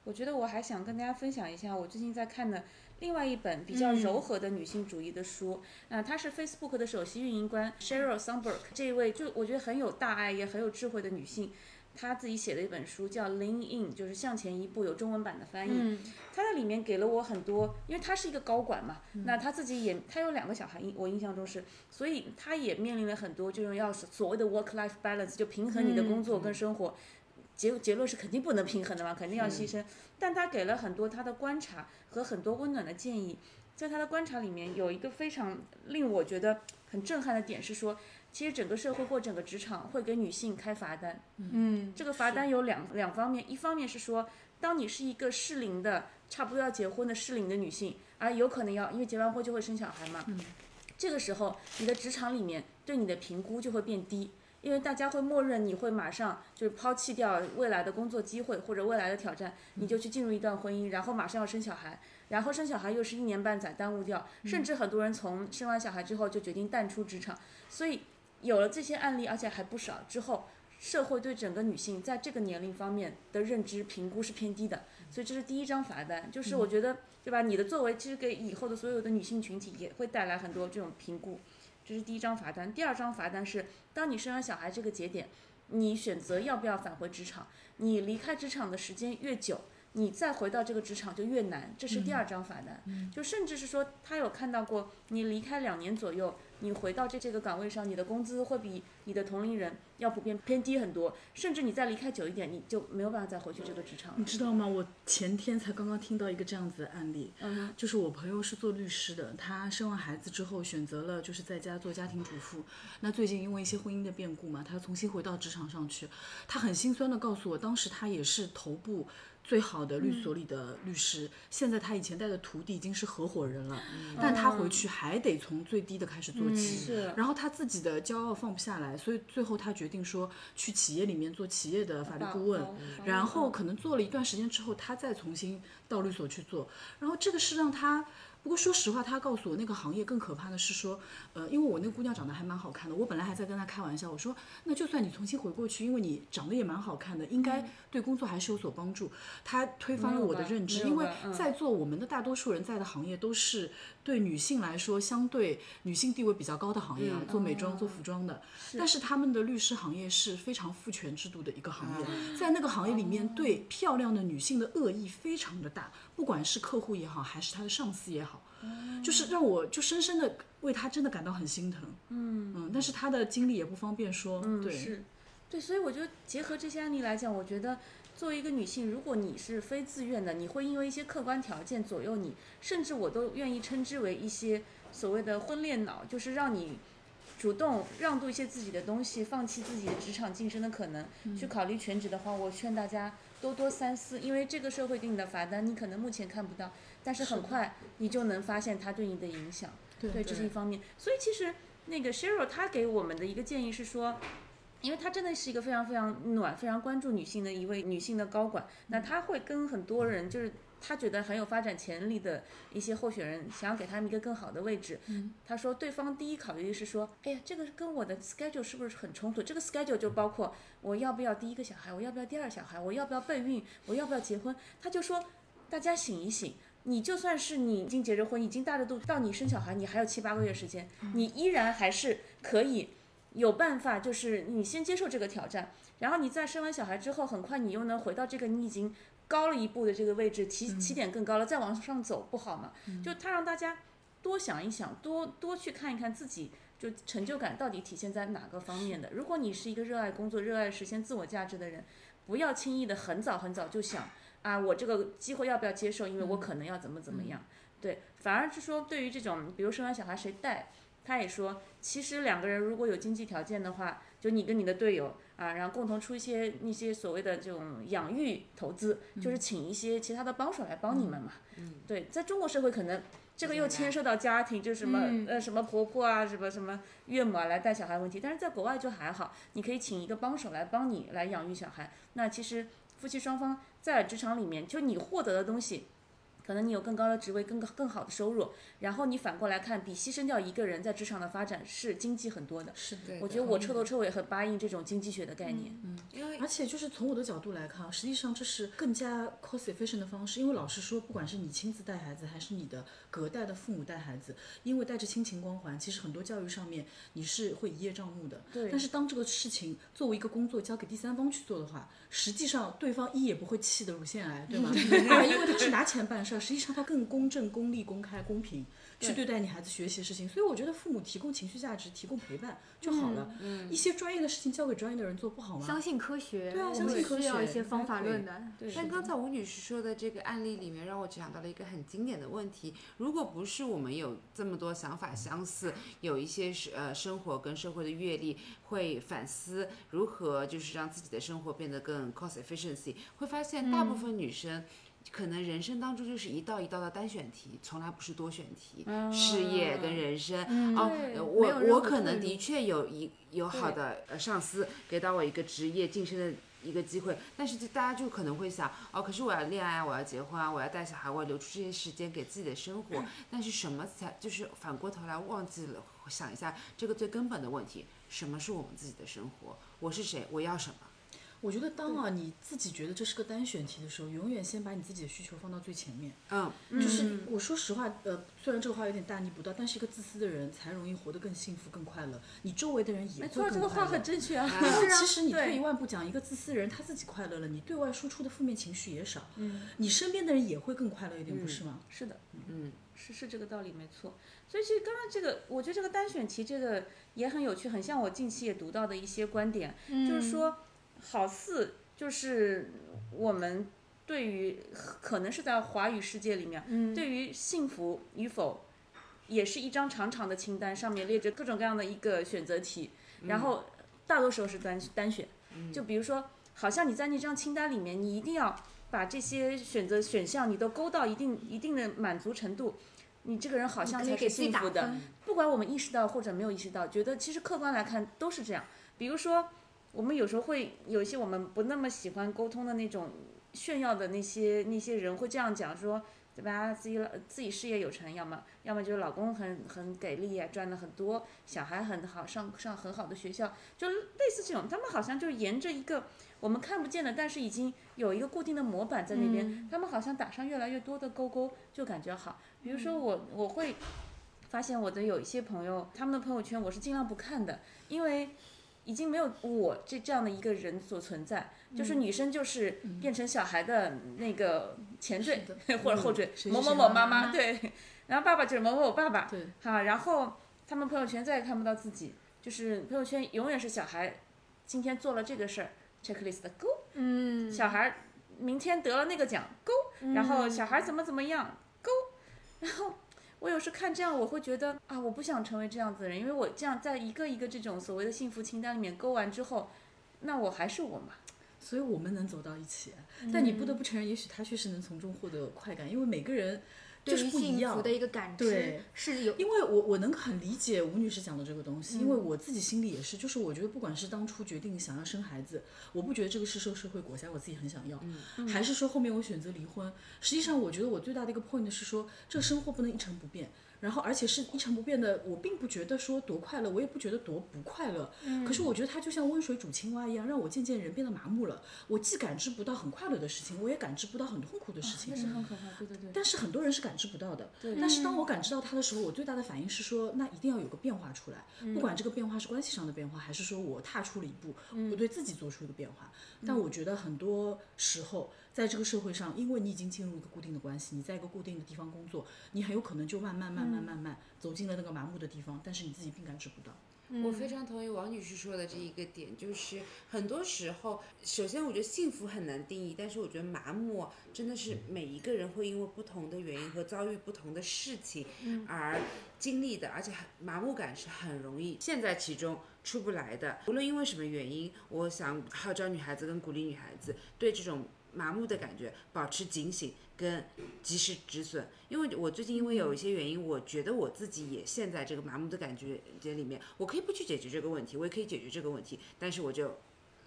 Speaker 4: 我觉得我还想跟大家分享一下我最近在看的另外一本比较柔和的女性主义的书。啊、她是 Facebook 的首席运营官 Sheryl Sandberg 这一位，就我觉得很有大爱也很有智慧的女性。她自己写的一本书叫《Lean In》，就是向前一步，有中文版的翻译。她在里面给了我很多，因为她是一个高管嘛，那她自己也，她有两个小孩，印我印象中是，所以她也面临了很多就是要所谓的 work life balance，就平衡你的工作跟生活。结结论是肯定不能平衡的嘛，肯定要牺牲。但他给了很多他的观察和很多温暖的建议。在他的观察里面，有一个非常令我觉得很震撼的点是说，其实整个社会或整个职场会给女性开罚单。
Speaker 3: 嗯，
Speaker 4: 这个罚单有两两方面，一方面是说，当你是一个适龄的，差不多要结婚的适龄的女性，而有可能要因为结完婚就会生小孩嘛，这个时候你的职场里面对你的评估就会变低。因为大家会默认你会马上就是抛弃掉未来的工作机会或者未来的挑战，你就去进入一段婚姻，然后马上要生小孩，然后生小孩又是一年半载耽误掉，甚至很多人从生完小孩之后就决定淡出职场，所以有了这些案例，而且还不少之后，社会对整个女性在这个年龄方面的认知评估是偏低的，所以这是第一张罚单，就是我觉得对吧？你的作为其实给以后的所有的女性群体也会带来很多这种评估。这是第一张罚单。第二张罚单是，当你生完小孩这个节点，你选择要不要返回职场，你离开职场的时间越久，你再回到这个职场就越难。这是第二张罚单。就甚至是说，他有看到过你离开两年左右，你回到这这个岗位上，你的工资会比你的同龄人要普遍偏低很多，甚至你再离开久一点，你就没有办法再回去这个职场
Speaker 5: 你。知道吗？我前天才刚刚听到一个这样子的案例，
Speaker 4: 嗯
Speaker 5: 就是我朋友是做律师的，他生完孩子之后选择了就是在家做家庭主妇。那最近因为一些婚姻的变故嘛，他重新回到职场上去，他很心酸的告诉我，当时他也是头部。最好的律所里的律师，现在他以前带的徒弟已经是合伙人了，但他回去还得从最低的开始做起。
Speaker 4: 是
Speaker 5: 然后他自己的骄傲放不下来，所以最后他决定说去企业里面做企业的法律顾问然后可能做了一段时间之后，他再重新到律所去做。然后这个是让他，不过说实话，他告诉我那个行业更可怕的是说，呃，因为我那个姑娘长得还蛮好看的，我本来还在跟她开玩笑，我说那就算你重新回过去，因为你长得也蛮好看的，应该对工作还是有所帮助。他推翻了我的认知，因为在座我们的大多数人在的行业都是对女性来说相对女性地位比较高的行业啊，做美妆、做服装的，但是他们的律师行业是非常父权制度的一个行业，在那个行业里面，对漂亮的女性的恶意非常的大，不管是客户也好，还是他的上司也好，就是让我就深深的为他真的感到很心疼。嗯嗯，但是他的经历也不方便说，对。
Speaker 4: 是，对，所以我觉得结合这些案例来讲，我觉得作为一个女性，如果你是非自愿的，你会因为一些客观条件左右你，甚至我都愿意称之为一些所谓的婚恋脑，就是让你主动让渡一些自己的东西，放弃自己的职场晋升的可能，去考虑全职的话，我劝大家多多三思，因为这个社会给你的罚单，你可能目前看不到，但是很快你就能发现它对你的影响。对，这是一方面。所以其实那个 Sheryl 她给我们的一个建议是说，因为她真的是一个非常非常暖、非常关注女性的一位女性的高管，那她会跟很多人就是。她觉得很有发展潜力的一些候选人，想要给他们一个更好的位置。她说，对方第一考虑是说，哎呀，这个跟我的 schedule 是不是很冲突？这个 schedule 就包括我要不要第一个小孩，我要不要第二小孩，我要不要备孕，我要不要结婚？她就说，大家醒一醒。你就算是你已经结着婚，已经大着肚子，到你生小孩，你还有七八个月时间，你依然还是可以有办法，就是你先接受这个挑战，然后你在生完小孩之后，很快你又能回到这个你已经高了一步的这个位置，起起点更高了，再往上走，不好吗？就他让大家多想一想，多多去看一看自己。就成就感到底体现在哪个方面的？如果你是一个热爱工作、热爱实现自我价值的人，不要轻易的很早很早就想啊，我这个机会要不要接受？因为我可能要怎么怎么样。对，反而是说对于这种，比如生完小孩谁带，他也说，其实两个人如果有经济条件的话，就你跟你的队友啊，然后共同出一些那些所谓的这种养育投资，就是请一些其他的帮手来帮你们嘛。嗯，对，在中国社会可能。这个又牵涉到家庭，就什么、呃什么婆婆啊，什么什么岳母啊来带小孩问题，但是在国外就还好，你可以请一个帮手来帮你来养育小孩。那其实夫妻双方在职场里面，就你获得的东西，可能你有更高的职位、更更好的收入，然后你反过来看，比牺牲掉一个人在职场的发展是经济很多的。
Speaker 5: 是的，
Speaker 4: 我觉得我彻头彻尾很答应这种经济学的概念。嗯，
Speaker 2: 因为
Speaker 5: 而且就是从我的角度来看，实际上这是更加 cost efficient 的方式。因为老实说，不管是你亲自带孩子，还是你的隔代的父母带孩子，因为带着亲情光环，其实很多教育上面你是会一叶障目的。
Speaker 4: 对
Speaker 5: 但是当这个事情作为一个工作交给第三方去做的话，实际上对方一也不会气得乳腺癌，对吗？对，因为他是拿钱办事儿，实际上他更公正、公利、公开、公平去对待你孩子学习的事情。所以我觉得父母提供情绪价值、提供陪伴就好了。嗯，一些专业的事情交给专业的人做不好吗？
Speaker 3: 相信科学，
Speaker 5: 对啊相信科
Speaker 3: 需要
Speaker 5: 学
Speaker 3: 一些方法论的。
Speaker 4: 对
Speaker 2: 但刚才吴女士说的这个案例里面，让我想到了一个很经典的问题：如果不是我们有这么多想法相似，有一些是呃生活跟社会的阅历，会反思如何就是让自己的生活变得更 cost efficiency，会发现大部分女生。可能人生当中就是一道一道的单选题，从来不是多选题。事业跟人生，哦，我我可能的确有一有好的呃上司给到我一个职业晋升的一个机会，但是就大家就可能会想，哦，可是我要恋爱，我要结婚啊，我要带小孩，我要留出这些时间给自己的生活，但是什么才就是反过头来忘记了想一下这个最根本的问题，什么是我们自己的生活？我是谁？我要什么？
Speaker 5: 我觉得当啊你自己觉得这是个单选题的时候，永远先把你自己的需求放到最前面。
Speaker 2: 嗯，
Speaker 5: 就是我说实话，呃，虽然这个话有点大逆不道，但是一个自私的人才容易活得更幸福、更快乐。你周围的人也会
Speaker 4: 没错，
Speaker 5: 更快乐
Speaker 4: 这个话很。正确啊。
Speaker 3: 是啊
Speaker 5: 其实你退一万步讲，一个自私的人他自己快乐了，你对外输出的负面情绪也少，嗯，你身边的人也会更快乐一点，不是吗？
Speaker 4: 是的，嗯，是是这个道理，没错。所以其实刚刚这个，我觉得这个单选题这个也很有趣，很像我近期也读到的一些观点，就是说，好似就是我们对于可能是在华语世界里面，对于幸福与否，也是一张长长的清单，上面列着各种各样的一个选择题，然后大多时候是单单选，就比如说，好像你在那张清单里面，你一定要把这些选择选项你都勾到一定一定的满足程度，你这个人好像才是幸福的。不管我们意识到或者没有意识到，觉得其实客观来看都是这样。比如说，我们有时候会有一些我们不那么喜欢沟通的那种炫耀的那些那些人会这样讲说，对吧？自己老自己事业有成，要么要么就是老公很很给力啊，赚了很多，小孩很好，上上很好的学校，就类似这种，他们好像就沿着一个我们看不见的，但是已经有一个固定的模板在那边，他们好像打上越来越多的勾勾，就感觉好。比如说我我会发现我的有一些朋友，他们的朋友圈我是尽量不看的，因为。已经没有我这这样的一个人所存在，就是女生就是变成小孩的那个前缀 或者后缀，某某某妈妈对，然后爸爸就是某某某爸爸，
Speaker 5: 对，
Speaker 4: 好，然后他们朋友圈再也看不到自己，就是朋友圈永远是小孩今天做了这个事儿，checklist 勾，
Speaker 3: 嗯，
Speaker 4: 小孩明天得了那个奖勾，然后小孩怎么怎么样勾，然后。我有时看这样，我会觉得啊，我不想成为这样子的人，因为我这样在一个一个这种所谓的幸福清单里面勾完之后，那我还是我嘛。
Speaker 5: 所以我们能走到一起，但你不得不承认，也许他确实能从中获得快感，因为每个人就是不一样
Speaker 3: 幸福的一个感知
Speaker 5: 对。
Speaker 3: 是有，
Speaker 5: 因为我我能很理解吴女士讲的这个东西，因为我自己心里也是，就是我觉得不管是当初决定想要生孩子，我不觉得这个是受社会裹挟，我自己很想要，还是说后面我选择离婚，实际上我觉得我最大的一个 point 是说，这个生活不能一成不变。然后，而且是一成不变的，我并不觉得说多快乐，我也不觉得多不快乐。可是我觉得它就像温水煮青蛙一样，让我渐渐人变得麻木了。我既感知不到很快乐的事情，我也感知不到很痛苦的事情。
Speaker 4: 那是很可怕，对对对。
Speaker 5: 但是很多人是感知不到的。但是当我感知到它的时候，我最大的反应是说，那一定要有个变化出来。不管这个变化是关系上的变化，还是说我踏出了一步，我对自己做出一个变化。但我觉得很多时候，在这个社会上，因为你已经进入一个固定的关系，你在一个固定的地方工作，你很有可能就慢慢慢慢慢慢走进了那个麻木的地方，但是你自己并感知不到。
Speaker 2: 我非常同意王女士说的这一个点，就是很多时候，首先我觉得幸福很难定义，但是我觉得麻木真的是每一个人会因为不同的原因和遭遇不同的事情而经历的，而且很麻木感是很容易陷在其中出不来的。无论因为什么原因，我想号召女孩子跟鼓励女孩子对这种麻木的感觉保持警醒跟及时止损。因为我最近因为有一些原因，我觉得我自己也陷在这个麻木的感觉这里面。我可以不去解决这个问题，我也可以解决这个问题，但是我就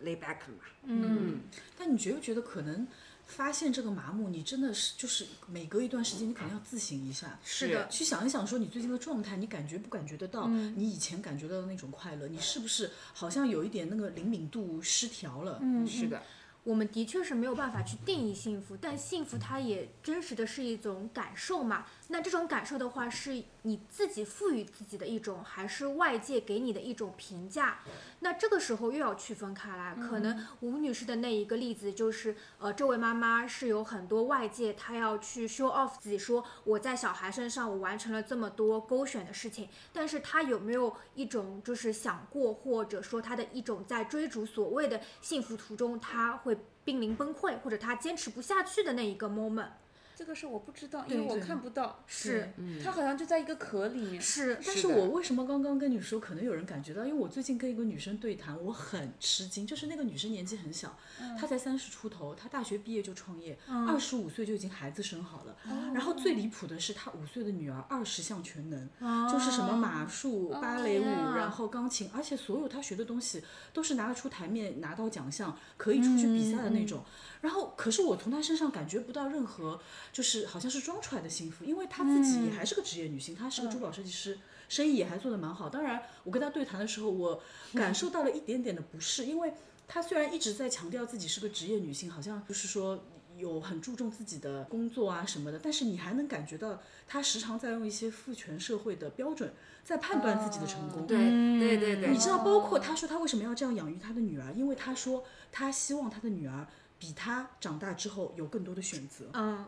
Speaker 2: lay back 了嘛。
Speaker 5: 嗯，但你觉不觉得可能发现这个麻木，你真的是就是每隔一段时间，你可能要自省一下，
Speaker 3: 是的
Speaker 5: 去想一想，说你最近的状态，你感觉不感觉得到？你以前感觉到的那种快乐，你是不是好像有一点那个灵敏度失调了？嗯，
Speaker 2: 是的。
Speaker 3: 我们的确是没有办法去定义幸福，但幸福它也真实的是一种感受嘛。那这种感受的话，是你自己赋予自己的一种，还是外界给你的一种评价？那这个时候又要区分开来。可能吴女士的那一个例子就是，呃，这位妈妈是有很多外界她要去 show off 自己，说我在小孩身上我完成了这么多勾选的事情，但是她有没有一种就是想过，或者说她的一种在追逐所谓的幸福途中，她会濒临崩溃，或者她坚持不下去的那一个 moment？
Speaker 4: 这个是我不知道，因为我看不到。
Speaker 3: 是，
Speaker 4: 它好像就在一个壳里面。
Speaker 3: 是，
Speaker 5: 但是我为什么刚刚跟你说，可能有人感觉到，因为我最近跟一个女生对谈，我很吃惊，就是那个女生年纪很小，她才三十出头，她大学毕业就创业，二十五岁就已经孩子生好了，然后最离谱的是，她五岁的女儿二十项全能，就是什么马术、芭蕾舞，然后钢琴，而且所有她学的东西都是拿得出台面、拿到奖项、可以出去比赛的那种。然后，可是我从她身上感觉不到任何。就是好像是装出来的幸福，因为她自己也还是个职业女性，她是个珠宝设计师，生意也还做得蛮好。当然，我跟她对谈的时候，我感受到了一点点的不适，因为她虽然一直在强调自己是个职业女性，好像就是说有很注重自己的工作啊什么的，但是你还能感觉到她时常在用一些父权社会的标准在判断自己的成功。
Speaker 2: 对对对对，
Speaker 5: 你知道，包括她说她为什么要这样养育她的女儿，因为她说她希望她的女儿比她长大之后有更多的选择。
Speaker 3: 嗯。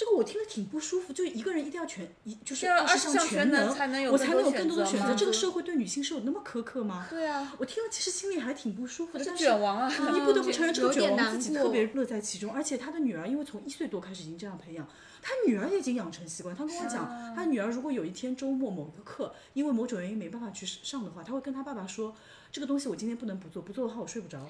Speaker 5: 这个我听了挺不舒服，就一个人一定要全一就是
Speaker 4: 要
Speaker 5: 二十项
Speaker 4: 全
Speaker 5: 能，
Speaker 4: 才能有
Speaker 5: 我才能有更多的
Speaker 4: 选择
Speaker 5: 这个社会对女性是有那么苛刻吗？
Speaker 4: 对啊，
Speaker 5: 我听了其实心里还挺不舒服的。
Speaker 4: 是
Speaker 5: 但是
Speaker 4: 卷王啊
Speaker 5: 你不得不承认这个卷王自己特别乐在其中，而且他的女儿因为从一岁多开始已经这样培养，他女儿也已经养成习惯。他跟我讲，他女儿如果有一天周末某个课因为某种原因没办法去上的话，他会跟他爸爸说。这个东西我今天不能不做，不做的话我睡不着，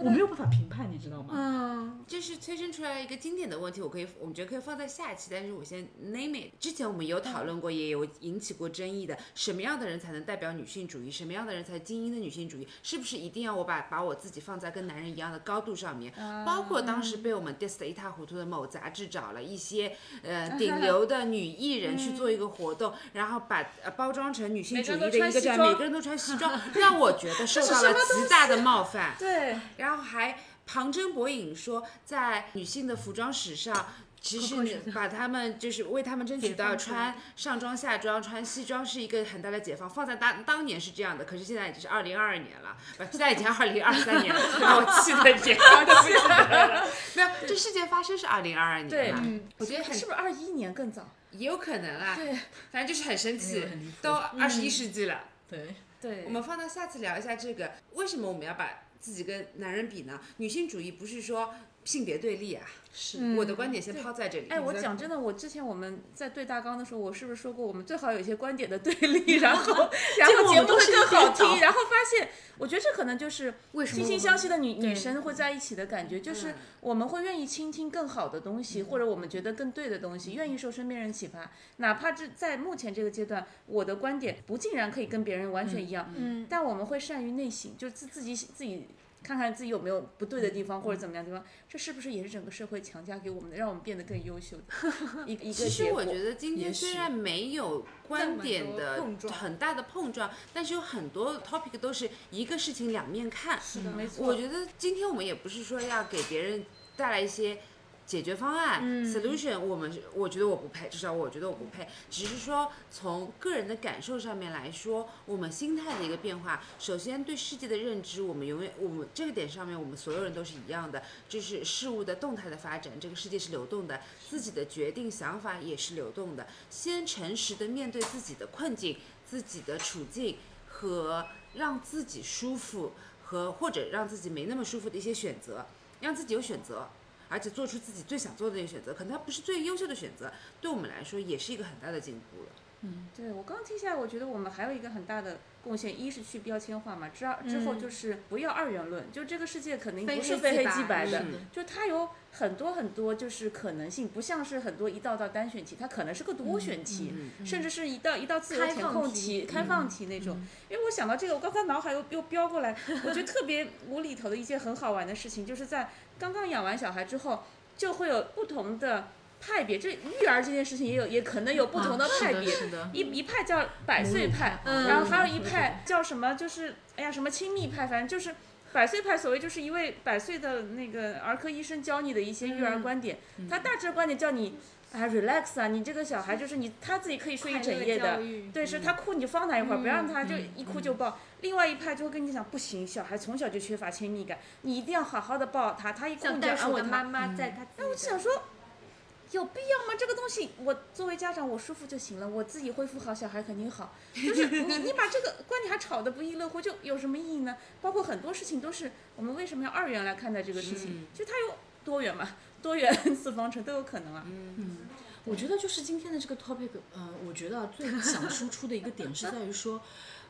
Speaker 5: 我没有办法评判，你知道吗？
Speaker 3: 嗯，
Speaker 2: 这是催生出来一个经典的问题，我可以，我们觉得可以放放在下一期，但是我先 name it。之前我们有讨论过，也有引起过争议的，什么样的人才能代表女性主义？什么样的人才精英的女性主义？是不是一定要我把把我自己放在跟男人一样的高度上面？包括当时被我们 diss 得一塌糊涂的某杂志找了一些呃顶流的女艺人去做一个活动，然后把呃包装成女性主义的一个这样，每个人都穿西装，让我觉得受到了极大的冒犯。
Speaker 4: 对，
Speaker 2: 然后还旁征博引说，在女性的服装史上，其实你把她们就是为她们争取到穿上装下装、穿西装是一个很大的解放。放在当当年是这样的，可是现在已经是二零二二年了，不，现在已经二零二三年了，把 我气得这样都不记得了。没有，这事件发生是二零二二年
Speaker 4: 对。
Speaker 2: 了，我觉得很
Speaker 4: 是不是二一年更早？
Speaker 2: 也有可能啦。
Speaker 4: 对。
Speaker 2: 反正就是很生气
Speaker 5: 很离谱，
Speaker 2: 都二十一世纪了。
Speaker 5: 对，
Speaker 4: 对。
Speaker 2: 我，们放到下次聊一下这个，为什么我们要把自己跟男人比呢？女性主义不是说性别对立啊，
Speaker 5: 是。
Speaker 2: 我的观点先抛在这里。
Speaker 4: 哎，我讲真的，我之前我们在对大纲的时候，我是不是说过，我们最好有一些观点的对立，然后然后节目会更好听，然后发现，我觉得这可能就是
Speaker 3: 为什么
Speaker 4: 惺惺相惜的女女生会在一起的感觉，就是我们会愿意倾听更好的东西，或者我们觉得更对的东西，愿意受身边人启发，哪怕这在目前这个阶段，我的观点不尽然可以跟别人完全一样，
Speaker 3: 嗯，
Speaker 4: 但我们会善于内省，就自自己自己看看自己有没有不对的地方或者怎么样的地方，这是不是也是整个社会强加给我们的，让我们变得更优秀的 一个一个
Speaker 2: 其实？我觉得今天虽然没有观点的很大的碰撞，但是有很多 topic 都是一个事情两面看。
Speaker 4: 是的，没错。
Speaker 2: 我觉得今天我们也不是说要给别人带来一些解决方案、solution，我们我觉得我不配，至少我觉得我不配。只是说从个人的感受上面来说，我们心态的一个变化。首先对世界的认知，我们永远我们这个点上面，我们所有人都是一样的，就是事物的动态的发展，这个世界是流动的，自己的决定想法也是流动的。先诚实的面对自己的困境、自己的处境和让自己舒服和或者让自己没那么舒服的一些选择，让自己有选择，而且做出自己最想做的那个选择，可能它不是最优秀的选择，对我们来说也是一个很大的进步了。
Speaker 4: 嗯对我刚听下来，我觉得我们还有一个很大的贡献，一是去标签化嘛，之二之后就是不要二元论，就这个世界肯定不是非黑
Speaker 3: 黑即白
Speaker 4: 的
Speaker 2: 是，
Speaker 4: 就它有很多很多就是可能性，不像是很多一道道单选题，它可能是个多选题，甚至是一道一道自由填
Speaker 3: 开放题
Speaker 4: 空题、开放题那种。因为我想到这个，我刚才脑海又又飙过来，我觉得特别无厘头的一件很好玩的事情，就是在刚刚养完小孩之后，就会有不同的。派别，这育儿这件事情也有，也可能有不同的派别。一一派叫百岁派，
Speaker 3: 嗯
Speaker 4: 然后还有一派叫什么？就是哎呀，什么亲密派，反正就是百岁派。所谓就是一位百岁的那个儿科医生教你的一些育儿观点，他大致的观点叫你啊 relax 啊，你这个小孩就是你他自己可以睡一整夜的，对，是他哭你就放他一会儿，不让他就一哭就抱。另外一派就会跟你讲，不行，小孩从小就缺乏亲密感，你一定要好好的抱他，他一哭
Speaker 3: 像
Speaker 4: 你就安慰他。
Speaker 3: 妈在他自己的，
Speaker 4: 我就想说，有必要吗？这个东西，我作为家长，我舒服就行了，我自己恢复好，小孩肯定好。就是 你，你把这个观点还吵得不亦乐乎，就有什么意义呢？包括很多事情都是我们为什么要二元来看待这个事情？就它有多元嘛，多元四方程都有可能啊。
Speaker 5: 嗯我觉得就是今天的这个 topic，呃，我觉得啊最想输出的一个点是在于说，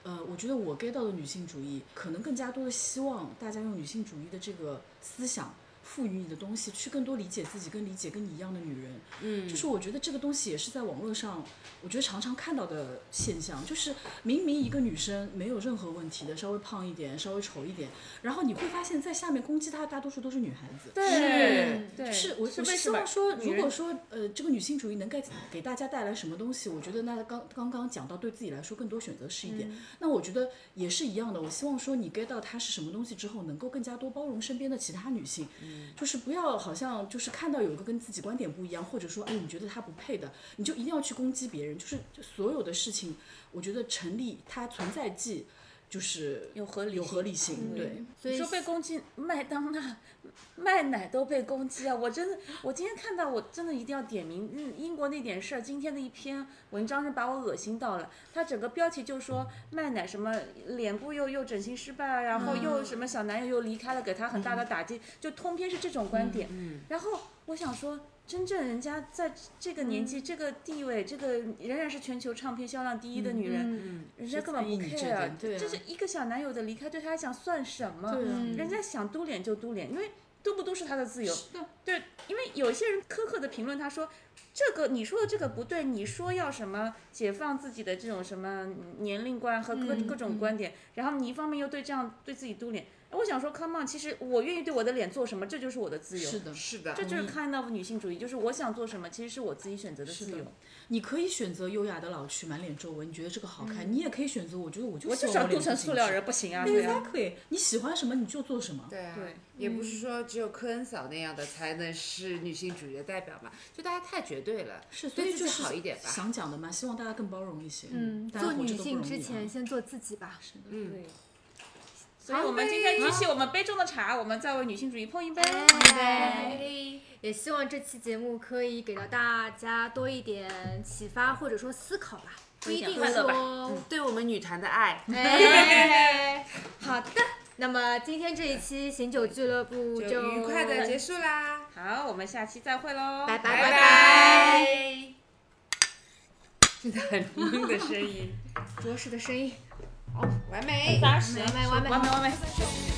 Speaker 5: 呃，我觉得我 get 到的女性主义，可能更加多的希望大家用女性主义的这个思想赋予你的东西，去更多理解自己，跟理解跟你一样的女人。
Speaker 2: 嗯，
Speaker 5: 就是我觉得这个东西也是在网络上，我觉得常常看到的现象，就是明明一个女生没有任何问题的，稍微胖一点，稍微丑一点，然后你会发现在下面攻击她的，大多数都是女孩子。
Speaker 4: 对就，
Speaker 5: 是我我希望说，如果说呃这个女性主义能给给大家带来什么东西，我觉得那刚刚刚讲到对自己来说更多选择是一点，
Speaker 4: 嗯
Speaker 5: 那我觉得也是一样的。我希望说你 get 到它是什么东西之后，能够更加多包容身边的其他女性，就是不要好像就是看到有一个跟自己观点不一样，或者说哎你觉得他不配的，你就一定要去攻击别人。就是所有的事情，我觉得成立它存在即就是
Speaker 4: 有合理
Speaker 5: 有合理性，对。
Speaker 3: 所以
Speaker 4: 你说被攻击，麦当娜卖奶都被攻击啊！我真的，我今天看到，我真的一定要点名。嗯，英国那点事儿，今天的一篇文章是把我恶心到了。它整个标题就说卖奶什么脸部又又整形失败啊，然后又什么小男友又离开了，给他很大的打击，就通篇是这种观点。然后我想说。真正人家在这个年纪、这个地位、这个仍然是全球唱片销量第一的女人，
Speaker 5: 嗯
Speaker 4: 人家根本不 care，
Speaker 5: 点对啊。
Speaker 4: 这是一个小男友的离开对他来讲算什么？人家想嘟脸就嘟脸，因为嘟不嘟是他的自由。对，因为有一些人苛刻的评论他说，这个你说的这个不对，你说要什么解放自己的这种什么年龄观和各、
Speaker 3: 嗯
Speaker 4: 各种观点，然后你一方面又对这样对自己嘟脸，我想说，come on，其实我愿意对我的脸做什么，这就是我的自由。
Speaker 5: 是的，
Speaker 2: 是的，
Speaker 4: 这就是 kind of 女性主义，就是我想做什么，其实是我自己选择的自
Speaker 5: 是的
Speaker 4: 由。
Speaker 5: 你可以选择优雅的老去，满脸皱纹，你觉得这个好看；你也可以选择，我觉得我就
Speaker 4: 我就想做成塑料人，不行啊。
Speaker 5: Exactly，你喜欢什么你就做什么。
Speaker 2: 对啊，
Speaker 4: 对
Speaker 2: 也不是说只有科恩嫂那样的才能是女性主义的代表嘛，就大家太绝对了，
Speaker 5: 是，所以就是
Speaker 2: 好一点吧。
Speaker 5: 想讲的嘛，希望大家更包容一些。
Speaker 3: 嗯，做女性之前先做自己吧。
Speaker 2: 嗯，
Speaker 4: 对。所以我们今天举起我们杯中的茶，我们再为女性主义碰一杯。
Speaker 3: 对，也希望这期节目可以给到大家多一点启发或者说思考吧，不一定说。
Speaker 2: 对我们女团的爱，
Speaker 3: 哎，好的，那么今天这一期醒酒俱乐部
Speaker 2: 就
Speaker 3: 就
Speaker 2: 愉快的结束啦，
Speaker 4: 好，我们下期再会喽，
Speaker 3: 拜拜。
Speaker 2: 拜
Speaker 3: 拜。
Speaker 2: 拜。真的很闷的声音，
Speaker 3: 着实的声音，
Speaker 2: 完美。
Speaker 4: 扎实，
Speaker 3: 完美完美
Speaker 4: 完美完美。